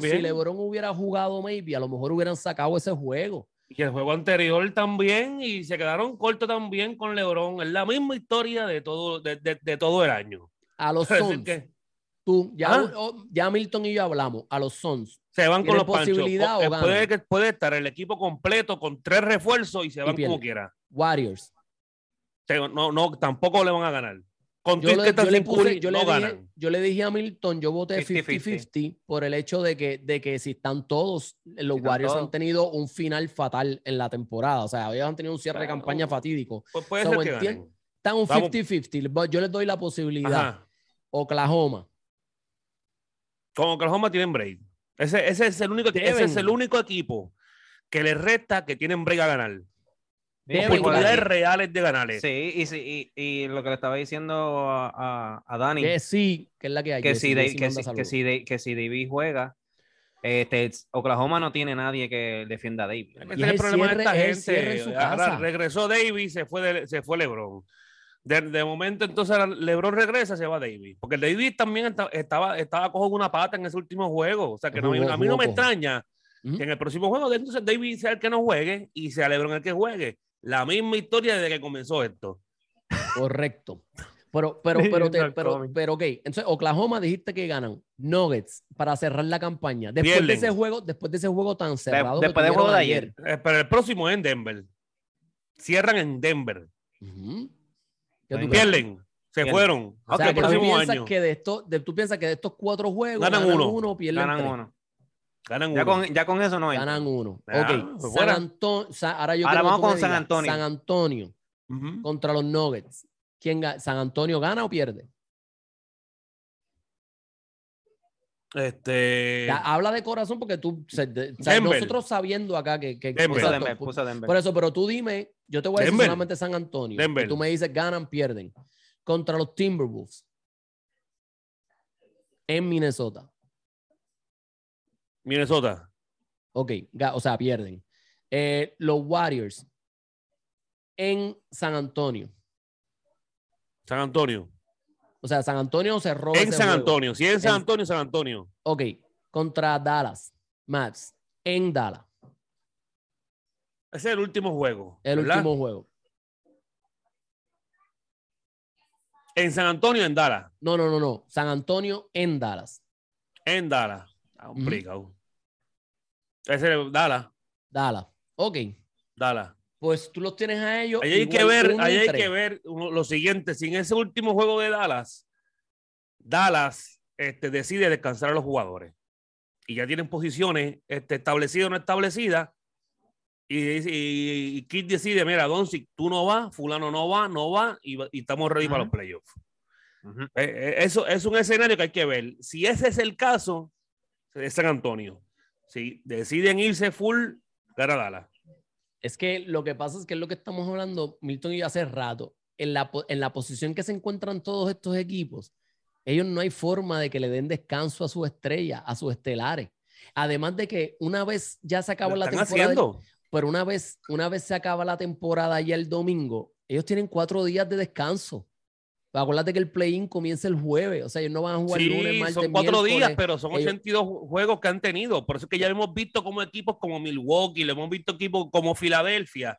si LeBron hubiera jugado, maybe, a lo mejor hubieran sacado ese juego. Y el juego anterior también, y se quedaron cortos también con LeBron. Es la misma historia de todo, de, de, todo el año. A los Suns. Tú, ya, ¿Ah? ya Milton y yo hablamos. A los Suns. Se van con los posibilidad panchos. O puede, puede estar el equipo completo con tres refuerzos y se van como quiera. Warriors no, no, tampoco le van a ganar. Con yo, le, dije, yo le dije a Milton, yo voté 50-50 por el hecho de que, de que si están todos, los Warriors han tenido un final fatal en la temporada. O sea, ellos han tenido un cierre de campaña fatídico. Pues puede ser que Están un 50-50. Yo les doy la posibilidad. Oklahoma. Con Oklahoma tienen break. Ese, ese, es el único, ese es el único equipo que les resta que tienen break a ganar oportunidades reales de ganarle. Sí, y, y, y, lo que le estaba diciendo a, a, Dani. Que sí, que es la que hay. Que, si, que, si, que, si, que si David juega, este, Oklahoma no tiene nadie que defienda a David. Ese es el problema de esta gente. Ahora regresó David, se fue, se fue LeBron. De, de, momento, entonces LeBron regresa, se va David. Porque David también estaba, estaba cojo una pata en ese último juego. O sea, que no, a mí no me extraña que en el próximo juego, entonces David sea el que no juegue y sea LeBron el que juegue. La misma historia desde que comenzó esto. Correcto. Pero, pero, pero, pero, pero, ok. Entonces, Oklahoma dijiste que ganan Nuggets para cerrar la campaña. Después de ese juego, después de ese juego tan cerrado. después del juego de ayer. Eh, pero el próximo es en Denver. Cierran en Denver. Pierden. Se fueron. O sea, que tú, piensas que de esto, de, tú piensas que de estos cuatro juegos ganan, uno. pierden ganan uno. Ganan ya, Con, ya con eso no hay. Ganan uno. ok. Pues San Antonio, ahora yo ahora vamos con San Antonio. San Antonio contra los Nuggets. ¿Quién ¿San Antonio gana o pierde? Este... habla de corazón porque tú, nosotros sabiendo acá que... que Denver. Por eso, pero tú dime, yo te voy a decir solamente San Antonio. Y tú me dices ganan, pierden. Contra los Timberwolves en Minnesota. Minnesota. Ok, o sea, pierden. Eh, los Warriors en San Antonio. San Antonio. O sea, San Antonio se roba. En San Antonio. Si es en San Antonio, San Antonio. Ok. Contra Dallas. Mavs. En Dallas. Ese es el último juego. El último juego. En San Antonio, en Dallas. No, no, no, no. San Antonio en Dallas. En Dallas. Complicado. Ese es Dala. Dala. Ok. Dala. Pues tú los tienes a ellos. Ahí hay que ver, ahí hay que ver lo siguiente. Sin ese último juego de Dallas, Dallas este, decide descansar a los jugadores y ya tienen posiciones este, establecidas o no establecidas. Y, y, Kid decide, mira, Doncic, tú no vas, fulano no va, no va, y, estamos ready para los playoffs. Eh, eh, eso es un escenario que hay que ver. Si ese es el caso, es San Antonio. Si deciden irse full, gana Dallas. Es que lo que pasa es que es lo que estamos hablando, Milton y hace rato, en la, en la posición que se encuentran todos estos equipos, ellos no hay forma de que le den descanso a sus estrellas, a sus estelares. Además de que una vez ya se acabó la temporada, pero una vez, una vez se acaba la temporada ya el domingo, ellos tienen cuatro días de descanso. Acuérdate que el play-in comienza el jueves, o sea, ellos no van a jugar sí, lunes, martes, son cuatro días, pero son 82 juegos que han tenido. Por eso es que ya hemos visto como equipos como Milwaukee, le hemos visto equipos como Filadelfia.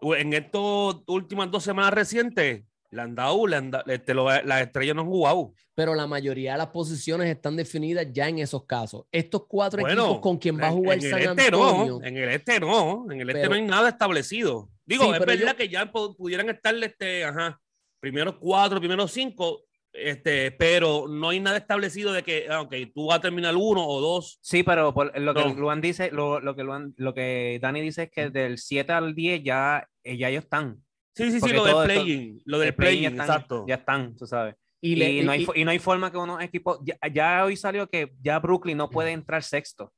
En estas últimas dos semanas recientes, le han dado, este, las estrellas no han jugado. Pero la mayoría de las posiciones están definidas ya en esos casos. Estos cuatro equipos con quien va a jugar en, San el este Antonio. No, en el este no, en el este no hay nada establecido. Digo, es verdad que ya pudieran estar este, ajá, primeros cuatro, primeros cinco, este, pero no hay nada establecido de que, ah, ok, tú vas a terminar uno o dos. Sí, pero lo que Luan dice, lo, lo que lo que Dani dice es que del 7 al 10 ya, eh, ya ellos están. Sí, sí, sí, lo del playing, lo del playing, exacto. Ya están, tú sabes. Y, no hay, y, no hay, forma que unos equipos, ya, ya, hoy salió que ya Brooklyn no puede entrar sexto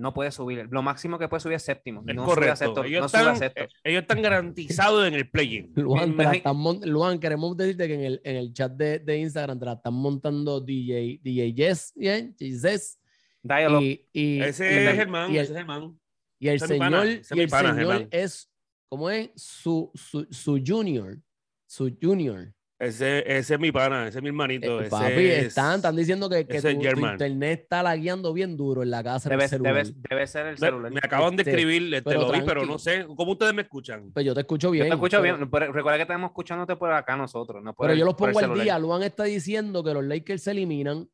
no puede subir. Lo máximo que puede subir es séptimo. no correcto. ellos, están, eh, ellos, están, garantizados en el play-in. Luan, queremos decirte que en el, en el chat de, de, Instagram te la están montando DJ, DJ Jess, ¿bien? Jess. Y, y, ese es Germán, ese es Germán. Y el señor, y el señor es, ¿cómo es? Su, su, su junior. Su junior. Ese, ese es mi pana, ese es mi hermanito. Eh, papi, están, están diciendo que, que tu, internet está lagueando bien duro en la casa. Debe, debe, debe ser el celular. Me, acaban de escribir, te lo vi, pero no sé. ¿Cómo ustedes me escuchan? Pues yo te escucho bien. Yo te escucho bien. Recuerda que estamos escuchándote por acá nosotros. No pero yo los pongo al día. Luan está diciendo que los Lakers se eliminan.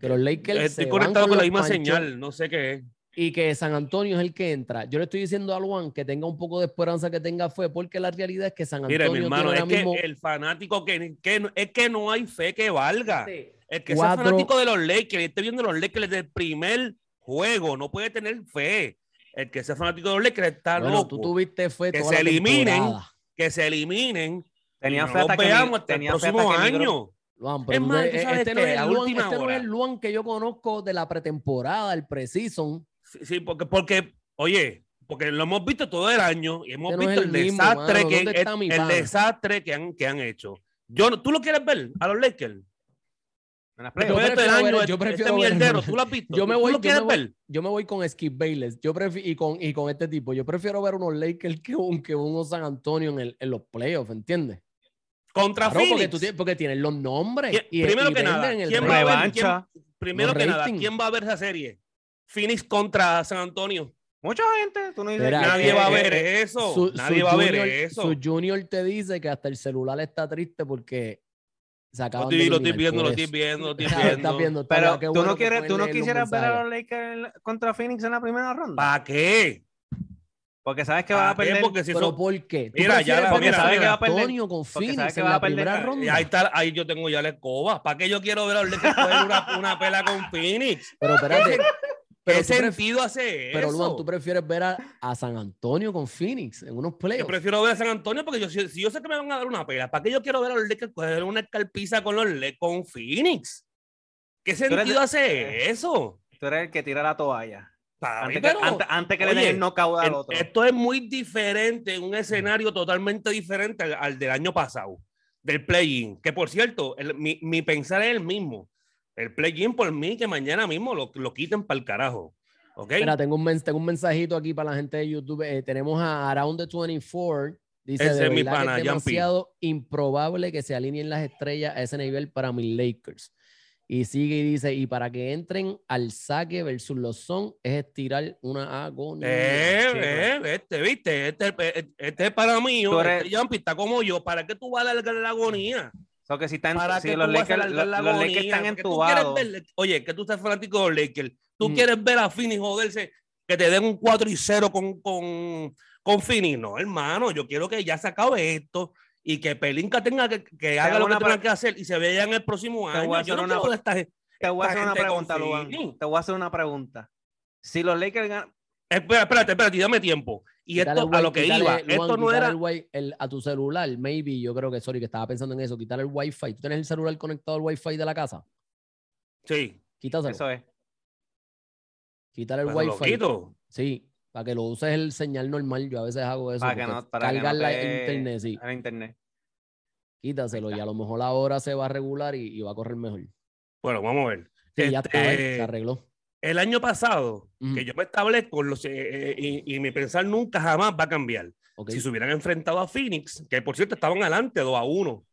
Que los Lakers. Estoy conectado con, la misma señal, no sé qué es y que San Antonio es el que entra. Yo le estoy diciendo a Luan que tenga un poco de esperanza, que tenga fe, porque la realidad es que San Antonio. Mira, mi hermano, es que el fanático que, que, es que no hay fe que valga. El que sea fanático de los Lakers, esté viendo los Lakers desde el primer juego, no puede tener fe. El que sea fanático de los Lakers está loco. Tú tuviste fe que se eliminen, que se eliminen. Tenía fe hasta que veamos hasta el próximo año. Luan, pero es más, este, no es, el Luan, este no es el Luan que yo conozco de la pretemporada, el preseason Sí, porque, porque, oye, porque lo hemos visto todo el año y hemos visto el, desastre que, el, desastre que han, que han hecho. Yo, ¿Tú lo quieres ver a los Lakers? Yo prefiero, ver, yo prefiero este ver, ¿tú lo has visto? Yo me voy, yo me voy, yo me voy con Skip Bayless yo y, con, y con este tipo. Yo prefiero ver unos Lakers que, un, que unos San Antonio en, el, en los playoffs, ¿entiendes? Contra claro, Porque, tú tienes, porque tienen los nombres. Y, primero que nada, ¿quién va a ver, primero que nada, ¿quién va a ver esa serie? Phoenix contra San Antonio. Mucha gente, tú no dices, nadie va a ver eso. nadie va a ver eso. Su junior te dice que hasta el celular está triste porque se acaban lo, estoy viendo, lo estoy viendo, lo estoy viendo. Pero tú no quieres, tú no quisieras ver a los Lakers contra Phoenix en la primera ronda. ¿Para qué? Porque sabes que va a perder. Porque si ¿Pero por qué? Mira, ya porque sabes que va a perder. Antonio con Phoenix en la primera ronda. Ahí, está, ahí yo tengo ya la escoba. ¿Para qué yo quiero ver a los Lakers coger una, una pela con Phoenix? Pero espérate. ¿Qué sentido hace pero, eso? Pero, tú prefieres ver a, San Antonio con Phoenix en unos playoffs. Yo prefiero ver a San Antonio porque yo, si, yo sé que me van a dar una pela, ¿para qué yo quiero ver a los Lakers coger una escalpiza con los Lakers con Phoenix? ¿Qué sentido hace eso? Tú eres el que tira la toalla. Antes, que, antes, que le den el knockout al otro. Esto es muy diferente, un escenario totalmente diferente al, del año pasado, del play-in. Que por cierto, mi, mi pensar es el mismo el play-in por mí que mañana mismo lo, lo quiten para el carajo. ¿Ok? Mira, tengo un, tengo un mensajito aquí para la gente de YouTube. Eh, tenemos a Around the 24. Dice, ese es mi pana, es demasiado improbable que se alineen las estrellas a ese nivel para mis Lakers. Y sigue y dice, y para que entren al saque versus los son, es estirar una agonía. Eh, eh, este, viste, este, este, este es para mí, este Jumpy está como yo, ¿para qué tú vas a dar la agonía? Que si, están, si los, Lakers, los, Lakers, están entubados. oye, que tú estás fanático de los Lakers. Tú mm. quieres ver a Phoenix joderse, que te den un 4 y 0 con, con, con Phoenix. No, hermano, yo quiero que ya se acabe esto. y que Pelinka tenga que, que haga lo que tenga que hacer y se vea en el próximo año. Te voy a hacer una, te voy a hacer una pregunta, Luan. Te voy a hacer una pregunta. Si los Lakers ganan. Espera, espérate, espérate, dame tiempo. Y esto a lo que iba, esto no era. El, a tu celular, maybe, yo creo que, sorry, que estaba pensando en eso, quitar el wifi. ¿Tú tienes el celular conectado al wifi de la casa? Sí. Quítaselo. Eso es. Quitar el wifi. Sí, para que lo uses el señal normal. Yo a veces hago eso. Para que no, para cargar la internet, sí. La internet. Quítaselo y a lo mejor la hora se va a regular y, va a correr mejor. Bueno, vamos a ver. Sí, ya está, este, se arregló. El año pasado, que yo me establezco los, eh, eh, y, mi pensar nunca jamás va a cambiar. Si se hubieran enfrentado a Phoenix, que por cierto estaban adelante 2 a 1,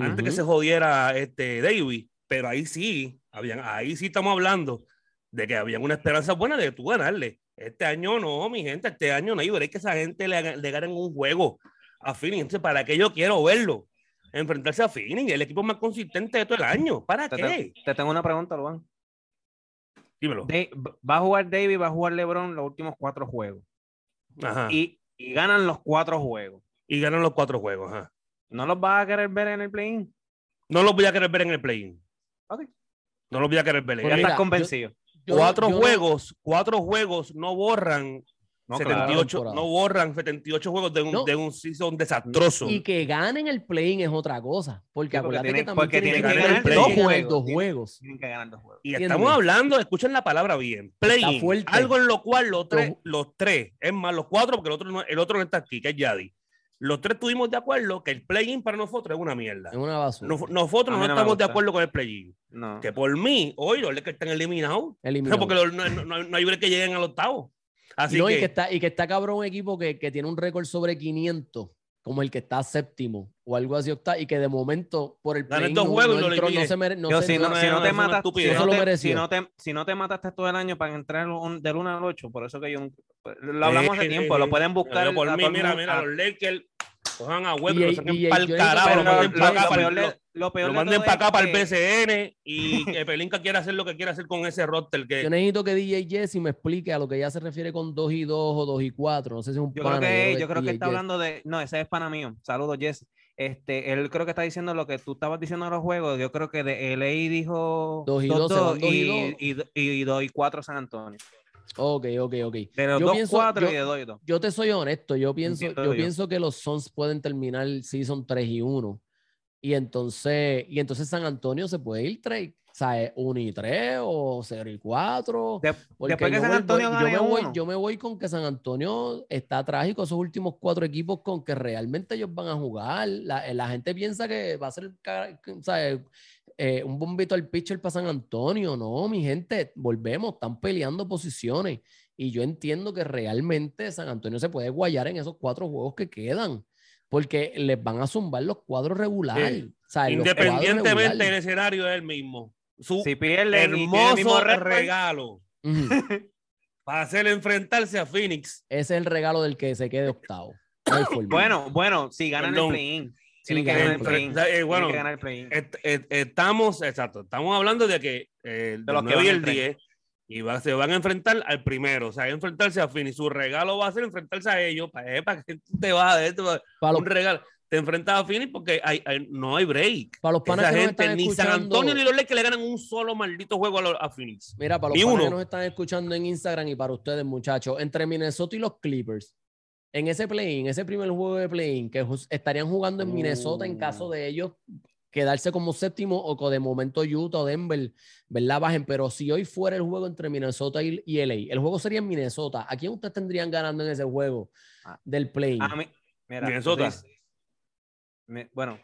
antes que se jodiera este David, pero ahí sí, habían, ahí sí estamos hablando de que había una esperanza buena de tú ganarle. Este año no, mi gente, este año no. Yo veré que esa gente le, le gane un juego a Phoenix. Entonces, ¿para qué yo quiero verlo? Enfrentarse a Phoenix, el equipo más consistente de todo el año. ¿Para qué? Te tengo una pregunta, Luan. Dímelo. va a jugar David, va a jugar LeBron los últimos cuatro juegos. Ajá. Y, y, ganan los cuatro juegos. Y ganan los cuatro juegos, ajá. ¿No los vas a querer ver en el play-in? No los voy a querer ver en el play-in. No los voy a querer ver. ya estás convencido cuatro juegos, cuatro juegos no borran no, 78, no borran 78 juegos de un, de un season desastroso. Y que ganen el play-in es otra cosa. Porque acuérdate que también tienen, que, ganar dos juegos. Dos juegos. Tienen que ganar dos juegos. Y estamos hablando, escuchen la palabra bien, play-in. Algo en lo cual los tres, los tres, es más, los cuatro, porque el otro, no, el otro no está aquí, que es Yadi los tres estuvimos de acuerdo que el play-in para nosotros es una mierda. Es una basura. nosotros no, estamos de acuerdo con el play-in. Que por mí, hoy los que están eliminados. Eliminado. porque no, no, no, hay break que lleguen al octavo. Así que... Y, que está, y que está cabrón un equipo que, que tiene un récord sobre 500 como el que está séptimo o algo así y que de momento por el play no, juegos no, no, se mere, no, si, no, si no te matas si no te, si no te mataste todo el año para entrar un, del 1 al 8 por eso que yo lo hablamos hace tiempo lo pueden buscar por mí mira mira los Lakers cojan a web, lo saquen para el carajo, lo manden para acá, para lo, manden para acá, para el BCN y que Pelinka quiera hacer lo que quiera hacer con ese roster. Que... Yo necesito que DJ Jesse me explique a lo que ella se refiere con 2 y 2 o 2 y 4. No sé si es un Yo creo que, yo creo que está hablando de. No, ese es pana mío. Saludos, Jesse. Este, él creo que está diciendo lo que tú estabas diciendo en los juegos. Yo creo que de LA dijo 2 y 2 y 2 y 4 San Antonio. Ok, ok, ok. Pero yo pienso, yo, y de 2 y 2. Yo te soy honesto, yo pienso, yo, pienso que los Suns pueden terminar el season 3 y 1. Y entonces, y entonces San Antonio se puede ir 3, o sea, 1 y 3 o 0 y 4. después que San Antonio yo, me voy, yo me voy con que San Antonio está trágico, esos últimos cuatro equipos con que realmente ellos van a jugar. La, la gente piensa que va a ser, o sea, eh, un bombito al pitcher para San Antonio. No, mi gente, volvemos, están peleando posiciones. Y yo entiendo que realmente San Antonio se puede guayar en esos cuatro juegos que quedan, porque les van a zumbar los cuadros regulares. Independientemente del escenario es el mismo. Su si pierde hermoso regalo para hacer enfrentarse a Phoenix. Ese es el regalo del que se quede octavo. bueno, bueno, si ganan el play tienen que ganar el play bueno, estamos, exacto, estamos hablando de que eh, de los que hoy el 10 y va, se van a enfrentar al primero, o sea, enfrentarse a Fini. Su regalo va a ser enfrentarse a ellos. Para, eh, para que te vas a esto, un regalo. Te enfrentas a Fini porque hay, no hay break. Para los panas que gente, ni San Antonio ni los Lakers le ganan un solo maldito juego a, a Phoenix. Mira, para los panas que nos están escuchando en Instagram y para ustedes, muchachos, entre Minnesota y los Clippers, en ese play-in, ese primer juego de play-in, que estarían jugando en Minnesota en caso oh. de ellos quedarse como séptimo o de momento Utah o Denver, ¿verdad? Bajen. Pero si hoy fuera el juego entre Minnesota y, LA, el juego sería en Minnesota. ¿A quién ustedes tendrían ganando en ese juego ah, del play? A mí, Minnesota. bueno,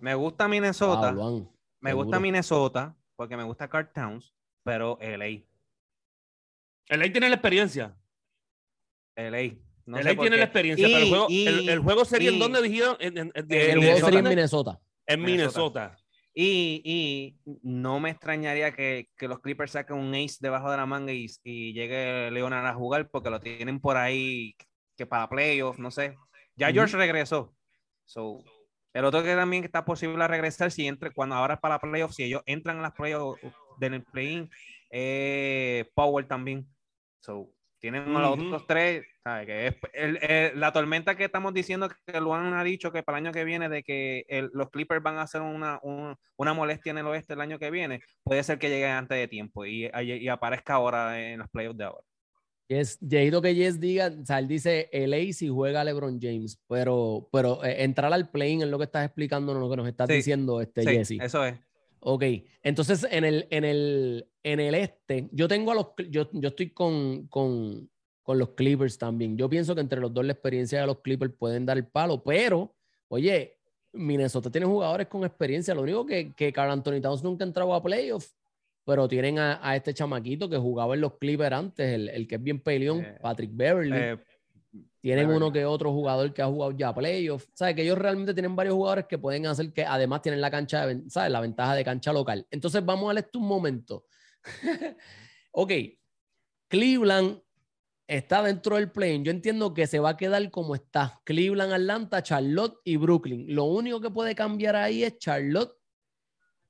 me gusta Minnesota. me gusta Minnesota porque me gusta Cart Towns, pero LA. LA tiene la experiencia. LA. No el tiene la experiencia, pero el juego, el, juego sería en donde dijeron. el juego sería en Minnesota. En Minnesota. Y, y, no me extrañaría que, que, los Clippers saquen un ace debajo de la manga y, y llegue Leonard a jugar porque lo tienen por ahí que para playoffs, no sé. Ya George regresó. So, el otro que también está posible regresar si entre cuando ahora es para playoffs, si ellos entran en las playoffs del play-in, eh, Power también. So, Tienen a los otros tres, Que es, la tormenta que estamos diciendo que Luan ha dicho que para el año que viene de que los Clippers van a hacer una, una molestia en el oeste el año que viene, puede ser que llegue antes de tiempo y, y aparezca ahora en los playoffs de ahora. Yes, Jaydo que Jess diga, o sea, él dice LA si juega LeBron James, pero, pero eh, entrar al plane es lo que estás explicando, no lo que nos estás diciendo este sí, Jesse. Eso es. Ok, entonces en el, en el, en el este, yo tengo a los, yo, yo estoy con, con, con, los Clippers también. Yo pienso que entre los dos la experiencia de los Clippers pueden dar el palo, pero, oye, Minnesota tiene jugadores con experiencia. Lo único que, que Carl Anthony Towns nunca ha entrado a playoffs pero tienen a, este chamaquito que jugaba en los Clippers antes, el, que es bien peleón, eh, Patrick Beverly. Eh, tienen uno que otro jugador que ha jugado ya playoffs. ¿Sabes? Que ellos realmente tienen varios jugadores que pueden hacer que además tienen la cancha, de, ¿sabes? La ventaja de cancha local. Entonces vamos a darle esto un momento. ok, Cleveland está dentro del play. Yo entiendo que se va a quedar como está. Cleveland, Atlanta, Charlotte y Brooklyn. Lo único que puede cambiar ahí es Charlotte,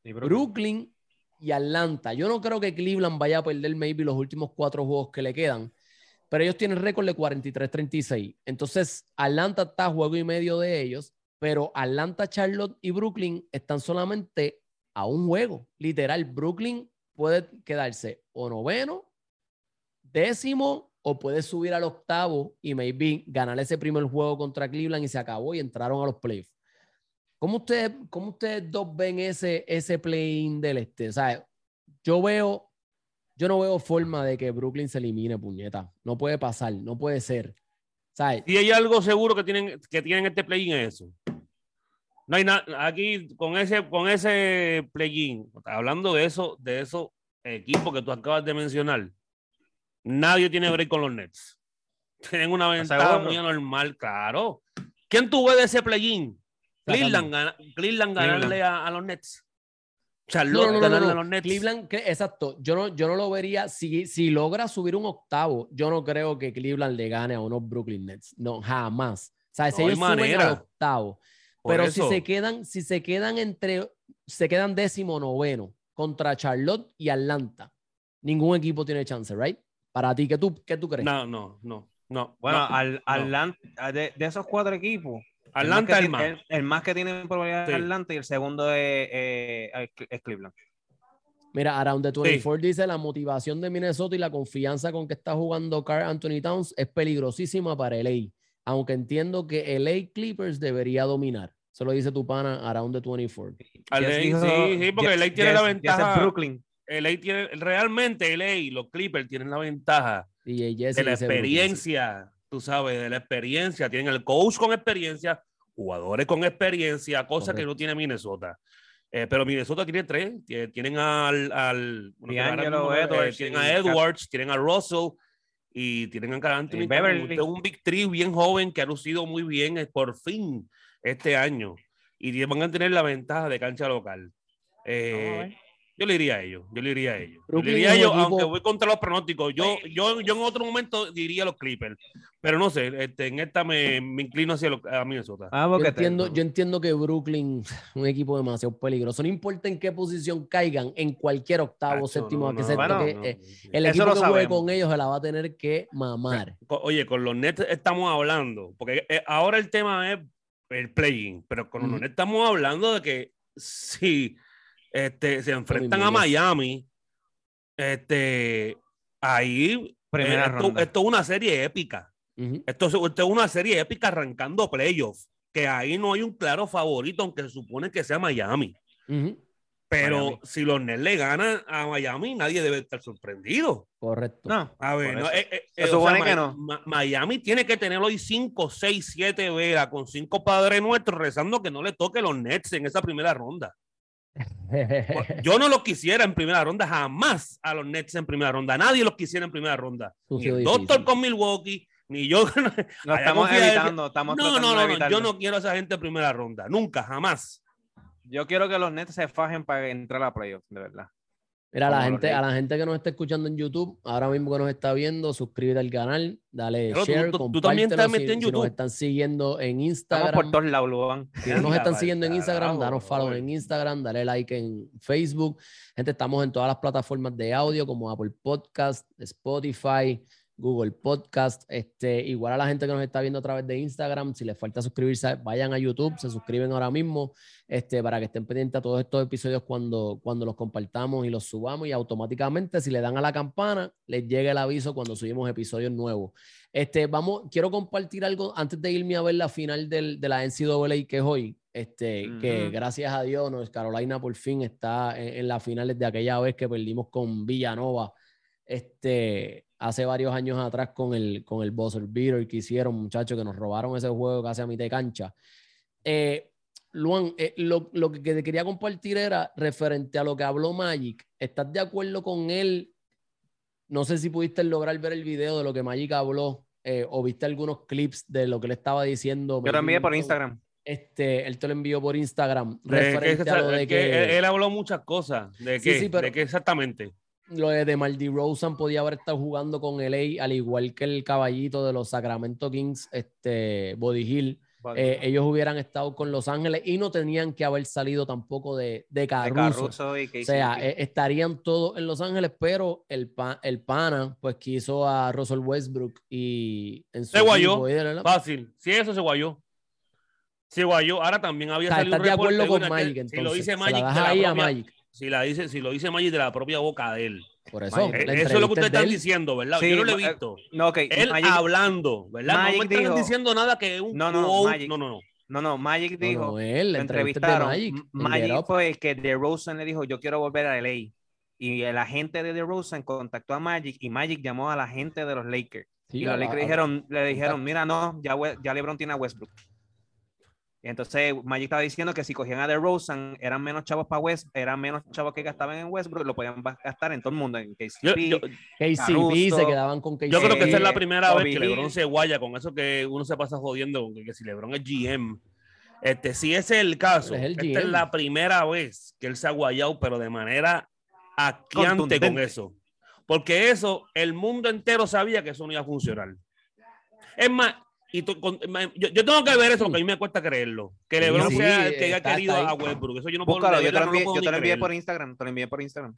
y Brooklyn y Atlanta. Yo no creo que Cleveland vaya a perder maybe los últimos cuatro juegos que le quedan, pero ellos tienen récord de 43-36. Entonces, Atlanta está a juego y medio de ellos, pero Atlanta, Charlotte y Brooklyn están solamente a un juego. Literal, Brooklyn puede quedarse o noveno, décimo, o puede subir al octavo y maybe ganar ese primer juego contra Cleveland y se acabó y entraron a los playoffs. ¿Cómo ustedes, cómo ustedes dos ven ese, ese play-in del este? O sea, yo veo, yo no veo forma de que Brooklyn se elimine, puñeta. No puede pasar, no puede ser. ¿Sabes? Y hay algo seguro que tienen, que tienen este play-in eso. No hay nada, aquí con ese, con ese play-in, hablando de eso, de esos equipos que tú acabas de mencionar, nadie tiene break con los Nets. Tienen una ventaja muy anormal, claro. ¿Quién tuvo de ese play-in? Cleveland, Cleveland ganarle a, los Nets. Charlotte no, ganarle a los Nets. Cleveland, exacto. Yo no, yo no lo vería. Si, si logra subir un octavo, yo no creo que Cleveland le gane a unos Brooklyn Nets. No, jamás. O sea, si ellos suben al octavo. pero si se quedan, si se quedan entre, se quedan décimo noveno contra Charlotte y Atlanta, ningún equipo tiene chance, ¿right? Para ti, ¿qué tú, qué tú crees? No, no, no, no. Bueno, al, Atlanta, de, esos cuatro equipos, Atlanta el más. El, más que tiene probabilidad es Atlanta y el segundo es, eh, Cleveland. Mira, Around the 24 dice la motivación de Minnesota y la confianza con que está jugando Carl Anthony Towns es peligrosísima para LA, aunque entiendo que LA Clippers debería dominar. Eso lo dice tu pana Around the 24. sí, sí, porque LA tiene la ventaja. Brooklyn. LA tiene, realmente LA, los Clippers tienen la ventaja de la experiencia tú sabes, de la experiencia, tienen el coach con experiencia, jugadores con experiencia, cosa que no tiene Minnesota. Eh, pero Minnesota tiene tres, tienen al, al Edwards, tienen a Edwards, tienen a Russell y tienen a Anthony un Big Three bien joven que ha lucido muy bien eh, por fin este año y van a tener la ventaja de cancha local. Eh, yo le iría a ellos, yo le iría a ellos. Yo le iría a ellos, aunque voy contra los pronósticos. Yo, yo, yo en otro momento diría a los Clippers, pero no sé, este, en esta me, me inclino hacia los, a Minnesota. Ah, yo, entiendo, yo entiendo que Brooklyn es un equipo demasiado peligroso. No importa en qué posición caigan, en cualquier octavo, séptimo, que, eh, el equipo que juegue con ellos se la va a tener que mamar. Oye, con los Nets estamos hablando, porque eh, ahora el tema es el playing, pero con los Nets estamos hablando de que si este, se enfrentan a Miami. Este, ahí, eh, esto, es una serie épica. esto, es una serie épica arrancando playoffs. Que ahí no hay un claro favorito, aunque se supone que sea Miami. Pero si los Nets le ganan a Miami, nadie debe estar sorprendido. Correcto. No, a ver, no, eh, eh, que no. Miami tiene que tener hoy 5, 6, 7 velas con cinco padres nuestros rezando que no le toque los Nets en esa primera ronda. Yo no los quisiera en primera ronda, jamás a los Nets en primera ronda. Nadie los quisiera en primera ronda. Ni el Doctor con Milwaukee, ni yo. No, estamos evitando, estamos no, no, no, yo no quiero a esa gente en primera ronda. Nunca, jamás. Yo quiero que los Nets se fajen para entrar a playoffs, de verdad. Mira, a la, gente, a la gente que nos está escuchando en YouTube, ahora mismo que nos está viendo, suscríbete al canal, dale share, tú, tú, también estás metido en YouTube. Si nos están siguiendo en Instagram. por todos lados, Si no nos están siguiendo en Instagram, danos follow en Instagram, dale like en Facebook. Gente, estamos en todas las plataformas de audio como Apple Podcast, Spotify, Google Podcast. Este, igual a la gente que nos está viendo a través de Instagram, si les falta suscribirse, vayan a YouTube, se suscriben ahora mismo este, para que estén pendientes a todos estos episodios cuando, cuando los compartamos y los subamos y automáticamente si le dan a la campana, les llega el aviso cuando subimos episodios nuevos. Este, vamos, quiero compartir algo antes de irme a ver la final del, de la NCAA que es hoy. Este, que gracias a Dios, North Carolina por fin está en, en las finales de aquella vez que perdimos con Villanova este, hace varios años atrás con el, con el buzzer beater que hicieron, muchachos, que nos robaron ese juego casi a mitad de cancha. Eh, Luan, eh, lo, lo, que te quería compartir era referente a lo que habló Magic. ¿Estás de acuerdo con él? No sé si pudiste lograr ver el video de lo que Magic habló eh, o viste algunos clips de lo que le estaba diciendo. Yo lo envié por Instagram. Este, él te lo envió por Instagram. Referente a lo de que, él, habló muchas cosas. ¿De qué? ¿De qué exactamente? Lo de Maldi Rosen podía haber estado jugando con LA, al igual que el caballito de los Sacramento Kings, este, Body Hill. Eh, ellos hubieran estado con Los Ángeles y no tenían que haber salido tampoco de, de Caruso. o sea, eh, estarían todos en Los Ángeles, pero el, el pana pues quiso a Russell Westbrook y en su se guayó. Fácil. Si eso se guayó. Se guayó. Ahora también había salido ¿Estás de acuerdo con Magic? entonces, si lo dice Magic, ahí a Magic si, la dice, si lo dice Magic de la propia boca de él. Por eso. Eh, eso es lo que ustedes están diciendo, ¿verdad? Yo no lo he eh, visto. No, okay. Él hablando, ¿verdad? no me están diciendo nada que un no, no, no, no, no. No, no, Magic dijo, no, él, lo entrevistaron. Magic, Magic fue el que DeRozan le dijo, yo quiero volver a LA. Y el agente de DeRozan contactó a Magic y Magic llamó a la gente de los Lakers. y los Lakers dijeron, le dijeron, mira, no, ya, ya LeBron tiene a Westbrook. Entonces Magic estaba diciendo que si cogían a DeRozan eran menos chavos para West, eran menos chavos que gastaban en Westbrook, lo podían gastar en todo el mundo, en KCP, KCP se quedaban con KCP. Yo creo que esta es la primera vez que LeBron se guaya con eso que uno se pasa jodiendo con que, si LeBron es GM. Este, si ese es el caso, esta es la primera vez que él se ha guayado, pero de manera aquiante con eso. Porque eso, el mundo entero sabía que eso no iba a funcionar. Es más, y yo, yo, tengo que ver eso porque a mí me cuesta creerlo. Que LeBron sea el que haya querido a Westbrook. Eso yo no puedo Búscalo, yo, te lo, envié, yo te lo envié por Instagram. Te lo envié por Instagram.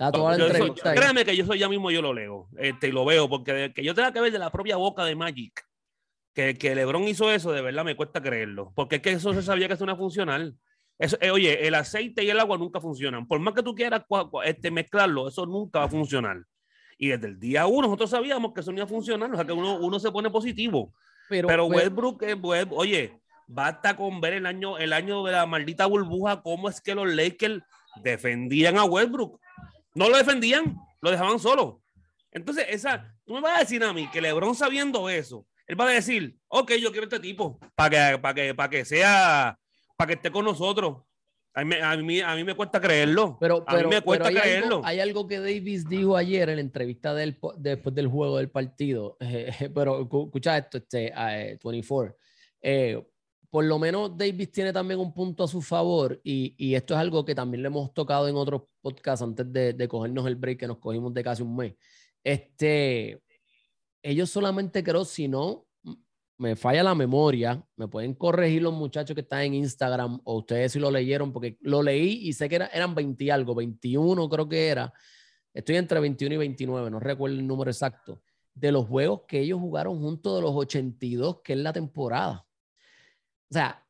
créeme que yo soy ya mismo, yo lo leo. Este, y lo veo. Porque que yo tenga que ver de la propia boca de Magic. Que, que LeBron hizo eso, de verdad me cuesta creerlo. Porque es que eso se sabía que es una funcional. Eso, eh, oye, el aceite y el agua nunca funcionan. Por más que tú quieras este, mezclarlo, eso nunca va a funcionar. Y desde el día uno nosotros sabíamos que eso no iba a funcionar. O sea, que uno, uno se pone positivo. Pero, Westbrook, oye, basta con ver el año, el año de la maldita burbuja, cómo es que los Lakers defendían a Westbrook. No lo defendían, lo dejaban solo. Entonces, esa, tú me vas a decir a mí que LeBron sabiendo eso, él va a decir, ok, yo quiero este tipo para que, para que, para que sea, para que esté con nosotros. A mí, a mí, a mí me cuesta creerlo. Pero, a mí me cuesta hay creerlo. Algo, hay algo que Davis dijo ayer en la entrevista del, después del juego del partido. pero escucha esto, este, 24. Eh, eh, por lo menos Davis tiene también un punto a su favor y, y, esto es algo que también le hemos tocado en otros podcasts antes de, de cogernos el break que nos cogimos de casi un mes. Este, ellos solamente creo, si no, me falla la memoria, me pueden corregir los muchachos que están en Instagram o ustedes si lo leyeron, porque lo leí y sé que eran 20 y algo, 21 creo que era. Estoy entre 21 y 29, no recuerdo el número exacto, de los juegos que ellos jugaron junto de los 82, que es la temporada. O sea,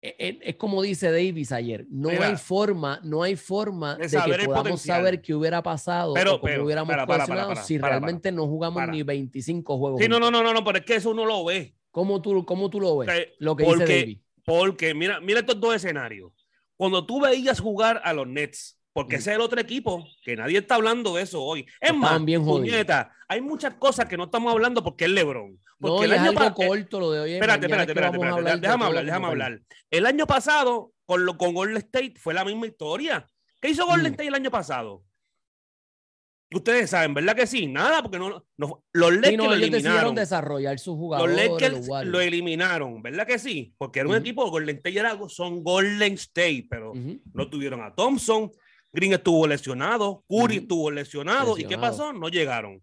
e, e, es, como dice Davis ayer, no hay forma, no hay forma de, que podamos saber qué hubiera pasado o cómo hubiéramos para, si realmente no jugamos ni 25 juegos. Sí, no, no, no, no, pero es que eso uno lo ve. ¿Cómo tú, cómo tú lo ves? lo que porque, dice Porque, mira, mira estos dos escenarios. Cuando tú veías jugar a los Nets, porque ese es el otro equipo, que nadie está hablando de eso hoy. Es más, bien puñeta, hay muchas cosas que no estamos hablando porque es LeBron. Porque no, el año es algo corto lo de hoy. Espérate, espérate, espérate, espérate, déjame hablar, déjame hablar. El año pasado, con, lo, con Golden State, fue la misma historia. ¿Qué hizo Golden mm. State el año pasado? Ustedes saben, ¿verdad que sí? Nada, porque no, los Lakers lo eliminaron. desarrollar sus jugadores. Los Lakers lo eliminaron, ¿verdad que sí? Porque era un equipo, Golden State era, son Golden State, pero no tuvieron a Thompson, Green estuvo lesionado, Curry estuvo lesionado, ¿y qué pasó? No llegaron,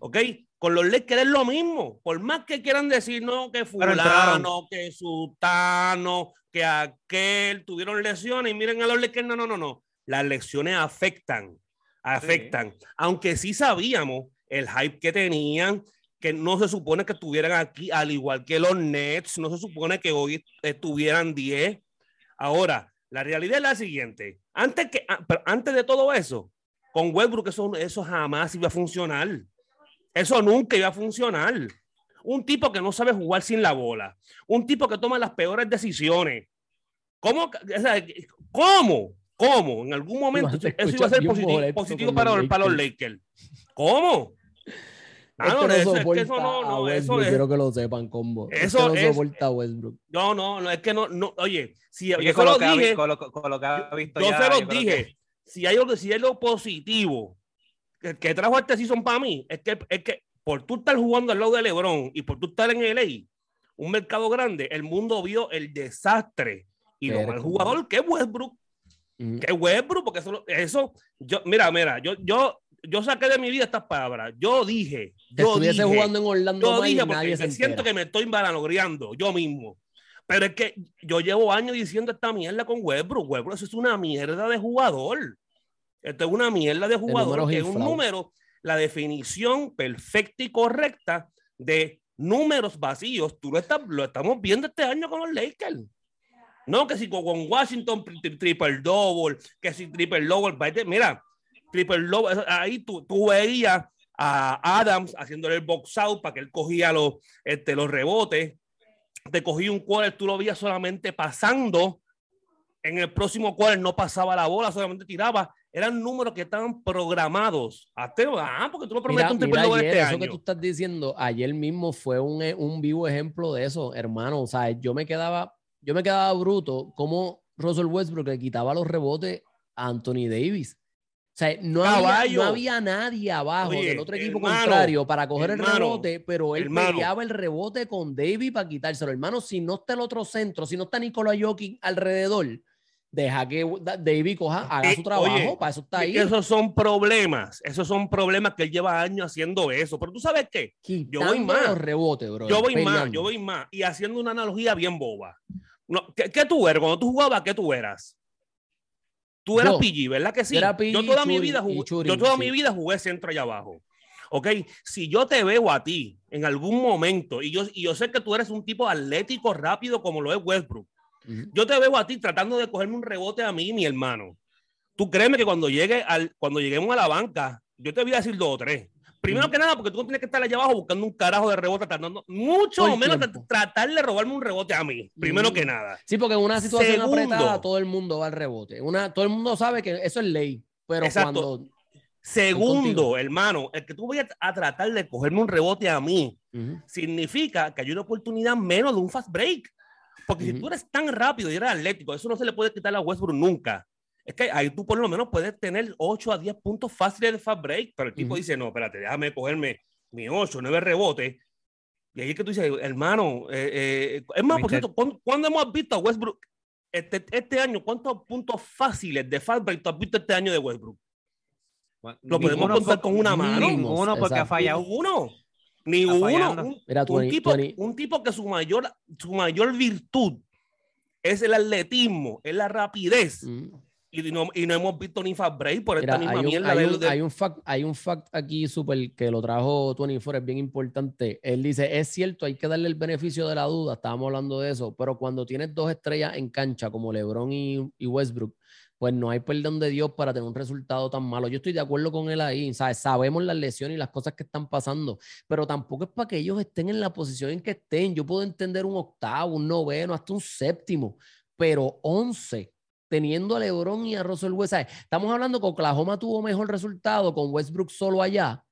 ¿ok? Con los Lakers es lo mismo, por más que quieran decir, no, que fulano, que sutano, que aquel, tuvieron lesiones, y miren a los Lakers, no, no, no, no, las lesiones afectan afectan. Aunque sí sabíamos el hype que tenían, que no se supone que estuvieran aquí, al igual que los Nets, no se supone que hoy estuvieran 10. Ahora, la realidad es la siguiente. Antes, que, ah, antes de todo eso, con Westbrook eso, eso jamás iba a funcionar. Eso nunca iba a funcionar. Un tipo que no sabe jugar sin la bola. Un tipo que toma las peores decisiones. ¿Cómo? ¿Cómo? ¿Cómo? En algún momento eso iba a ser positivo, para, para, los Lakers. ¿Cómo? Ah, no, es que eso no, no, eso es. Quiero que lo sepan, combo. Eso es. soporta a Westbrook. No, no, no, es que no, no oye, si yo se lo dije, con lo, con lo que ha visto yo ya, se lo dije, si hay algo, si es lo positivo que, que trajo este season para mí, es que, es que por tú estar jugando al lado de LeBron y por tú estar en LA, un mercado grande, el mundo vio el desastre y lo mal jugador que es Westbrook. Que Westbrook, porque eso, eso, yo, mira, mira, yo, yo yo saqué de mi vida estas palabras. Yo dije. Yo estuviese jugando en Orlando. Yo dije porque siento que me estoy vanaglobriando yo mismo. Pero es que yo llevo años diciendo esta mierda con Westbrook. Westbrook, eso es una mierda de jugador. Esto es una mierda de jugador que es un número, la definición perfecta y correcta de números vacíos. Tú lo, estás, lo estamos viendo este año con los Lakers. No, que si con Washington triple double, que si triple double, mira, triple ahí tú, tú veías a Adams haciéndole el box out para que él cogía los, este, los rebotes. Te cogía un quarter, tú lo veías solamente pasando. En el próximo quarter no pasaba la bola, solamente tiraba. Eran números que estaban programados. Ah, porque tú lo prometes un triple doble este eso que tú estás diciendo, ayer mismo fue un, un vivo ejemplo de eso, hermano. O sea, yo me quedaba, yo me quedaba bruto como Russell Westbrook le quitaba los rebotes a Anthony Davis. O sea, no había, no había, nadie abajo del otro equipo contrario para coger el rebote, pero él peleaba el rebote con David para quitárselo. Hermano, si no está el otro centro, si no está Nicolás Jokic alrededor, deja que David coja, haga su trabajo, para eso está ahí. Esos son problemas, esos son problemas que él lleva años haciendo eso. Pero tú sabes qué, yo voy más. Los rebotes, bro, yo voy más, yo voy más. Y haciendo una analogía bien boba. No, ¿qué, ¿Qué tú eras? Cuando tú jugabas, ¿qué tú eras? Tú eras PG, ¿verdad que sí? yo toda, mi, vida jugué, yo toda mi vida jugué centro allá abajo. ¿Ok? Si yo te veo a ti en algún momento, y yo, y yo sé que tú eres un tipo atlético rápido como lo es Westbrook, yo te veo a ti tratando de cogerme un rebote a mí, mi hermano. Tú créeme que cuando, llegue al, cuando lleguemos a la banca, yo te voy a decir dos o tres. Primero que nada, porque tú no tienes que estar allá abajo buscando un carajo de rebote, tratando, mucho menos tratar de robarme un rebote a mí. Primero que nada. Sí, porque en una situación apretada todo el mundo va al rebote. Una, todo el mundo sabe que eso es ley. Pero cuando. Segundo, hermano, el que tú vayas a tratar de cogerme un rebote a mí significa que hay una oportunidad menos de un fast break. Porque si tú eres tan rápido y eres atlético, eso no se le puede quitar a Westbrook nunca es que ahí tú por lo menos puedes tener 8 a 10 puntos fáciles de fast break, pero el tipo dice, no, espérate, déjame cogerme mi 8, 9 rebotes. Y ahí es que tú dices, hermano, eh, eh, es más, por cierto, ¿cuándo, hemos visto a Westbrook este, este año? ¿Cuántos puntos fáciles de fast break tú has visto este año de Westbrook? Lo podemos contar con una mano. Ninguno, porque ha fallado. Ninguno. Ni uno. Un, tipo, un tipo que su mayor, su mayor virtud es el atletismo, es la rapidez y no, y no hemos visto ni fast break por esta misma hay un, mierda. Hay un, fact, hay un fact aquí súper que lo trajo 24, es bien importante. Él dice, es cierto, hay que darle el beneficio de la duda, estábamos hablando de eso, pero cuando tienes dos estrellas en cancha como LeBron y, y Westbrook, pues no hay perdón de Dios para tener un resultado tan malo. Yo estoy de acuerdo con él ahí, ¿sabes? sabemos las lesiones y las cosas que están pasando, pero tampoco es para que ellos estén en la posición en que estén. Yo puedo entender un octavo, un noveno, hasta un séptimo, pero once teniendo a LeBron y a Russell Westbrook. Estamos hablando que Oklahoma tuvo mejor resultado con Westbrook solo allá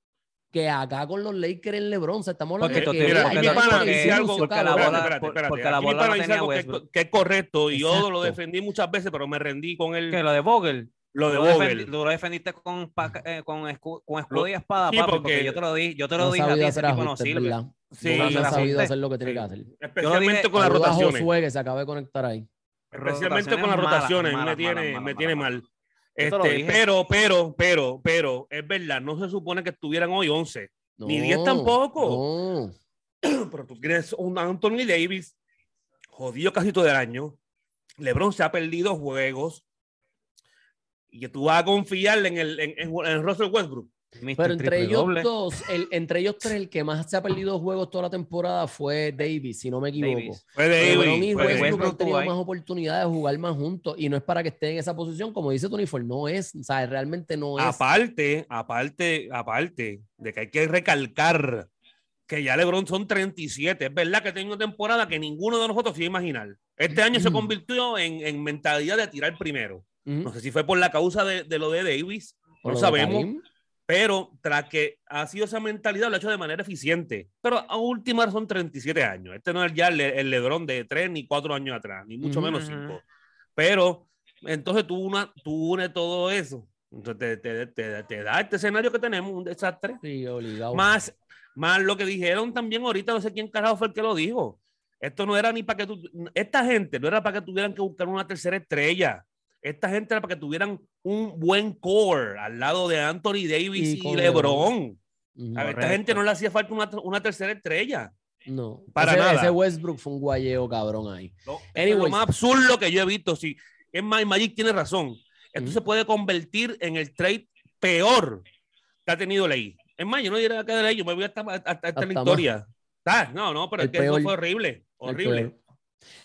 que acá con los Lakers en LeBron. estamos hablando porque, de que, mira, porque, algo, porque la bola, porque la bola no tenía algo que, es correcto y yo lo defendí muchas veces, pero me rendí con el que lo de Vogel. Lo de Vogel. Tú lo defendiste con, eh, con, con escudo y espada, sí, papi, porque, yo te lo di, yo te lo dije a ti, ese tipo no sirve. Sí, no, ha sabido hacer lo que tiene que hacer. Especialmente con las rotaciones. Josué que se acaba de conectar ahí. Especialmente con las rotaciones, me, tiene, me tiene mal. Este, pero, pero, pero, pero, es verdad, no se supone que estuvieran hoy 11, ni 10 tampoco. Pero tú tienes un Anthony Davis jodido casi todo el año. LeBron se ha perdido juegos y que tú vas a confiar en el en, en Russell Westbrook. Pero entre ellos dos, el, entre ellos tres, el que más se ha perdido juegos toda la temporada fue Davis, si no me equivoco. Fue Davis. y Westbrook han tenido más oportunidades de jugar más juntos y no es para que esté en esa posición, como dice Tony Ford, no es, o sea, realmente no es. Aparte, aparte, aparte de que hay que recalcar que ya LeBron son 37. Es verdad que tengo una temporada que ninguno de nosotros se iba a imaginar. Este año se convirtió en, en mentalidad de tirar primero. No sé si fue por la causa de, de lo de Davis, no sabemos. Pero tras que ha sido esa mentalidad, lo ha hecho de manera eficiente. Pero a última son 37 años. Este no es ya el, el Lebron de 3 ni 4 años atrás, ni mucho menos 5. Pero entonces tú, una, tú unes todo eso. Entonces te, te, te, da este escenario que tenemos, un desastre. Sí, obligado. Más, más lo que dijeron también ahorita, no sé quién carajo fue el que lo dijo. Esto no era ni para que tú, esta gente no era para que tuvieran que buscar una tercera estrella. Esta gente era para que tuvieran un buen core al lado de Anthony Davis y, LeBron. a esta gente no le hacía falta una, tercera estrella. No, para nada. Ese Westbrook fue un guayeo cabrón ahí. es lo más absurdo que yo he visto. Sí, es más, Magic tiene razón. Esto se puede convertir en el trade peor que ha tenido Ley. Es más, yo no diría que de Ley, yo me voy hasta, hasta, esta la historia. Ah, no, no, pero es que eso fue horrible. Horrible.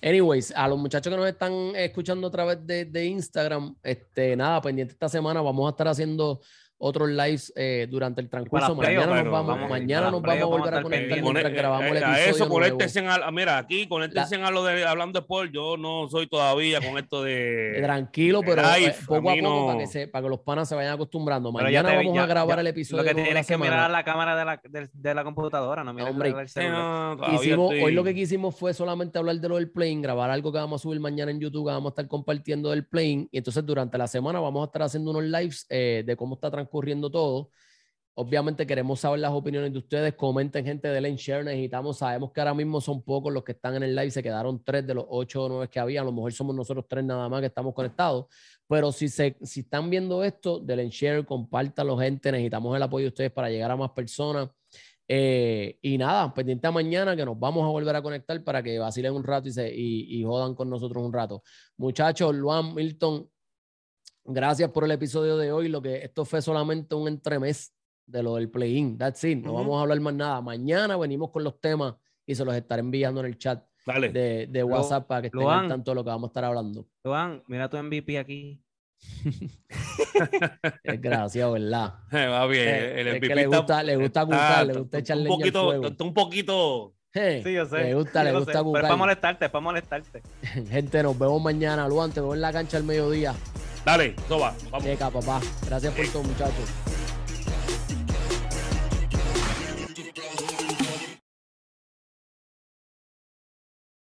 Anyways, a los muchachos que nos están escuchando a través de, de Instagram, este, nada, pendiente esta semana, vamos a estar haciendo otros lives eh, durante el transcurso. Mañana nos vamos, mañana nos vamos a volver a conectar mientras grabamos el episodio. A eso, conéctense a, mira, aquí, conéctense a lo de hablando de Paul. Yo no soy todavía con esto de. Eh, tranquilo, pero eh, poco a, poco para, que se, para que los panas se vayan acostumbrando. Mañana vamos a grabar el episodio. Lo que tienes que mirar la cámara de la, de, de la computadora, no mirar hombre, hicimos, Hoy lo que quisimos fue solamente hablar de lo del plane, grabar algo que vamos a subir mañana en YouTube, que vamos a estar compartiendo del plane. Y entonces durante la semana vamos a estar haciendo unos lives de cómo está transcurriendo todo. Obviamente queremos saber las opiniones de ustedes. Comenten, gente de Lane Share. Necesitamos, sabemos que ahora mismo son pocos los que están en el live. Se quedaron tres de los ocho o nueve que había. A lo mejor somos nosotros tres nada más que estamos conectados. Pero si, se, si están viendo esto, del share, compártalo, gente. Necesitamos el apoyo de ustedes para llegar a más personas. Eh, y nada, pendiente a mañana que nos vamos a volver a conectar para que vacilen un rato y, se, y jodan con nosotros un rato. Muchachos, Luan, Milton, gracias por el episodio de hoy. Lo que esto fue solamente un entremés de lo del play-in. That's it. No vamos a hablar más nada. Mañana venimos con los temas y se los estaré enviando en el chat de, de, WhatsApp para que estén al tanto de lo que vamos a estar hablando. Juan, mira tu MVP aquí. es gracioso, ¿verdad? Eh, va bien. el MVP es que le gusta, le gusta gustar, le gusta echar un poquito, Un poquito. sí, yo sé. Le gusta, le gusta Es para molestarte, es para molestarte. Gente, nos vemos mañana. Luan, te veo en la cancha al mediodía. Dale, eso va. Vamos. Checa, papá. Gracias por todo, muchachos.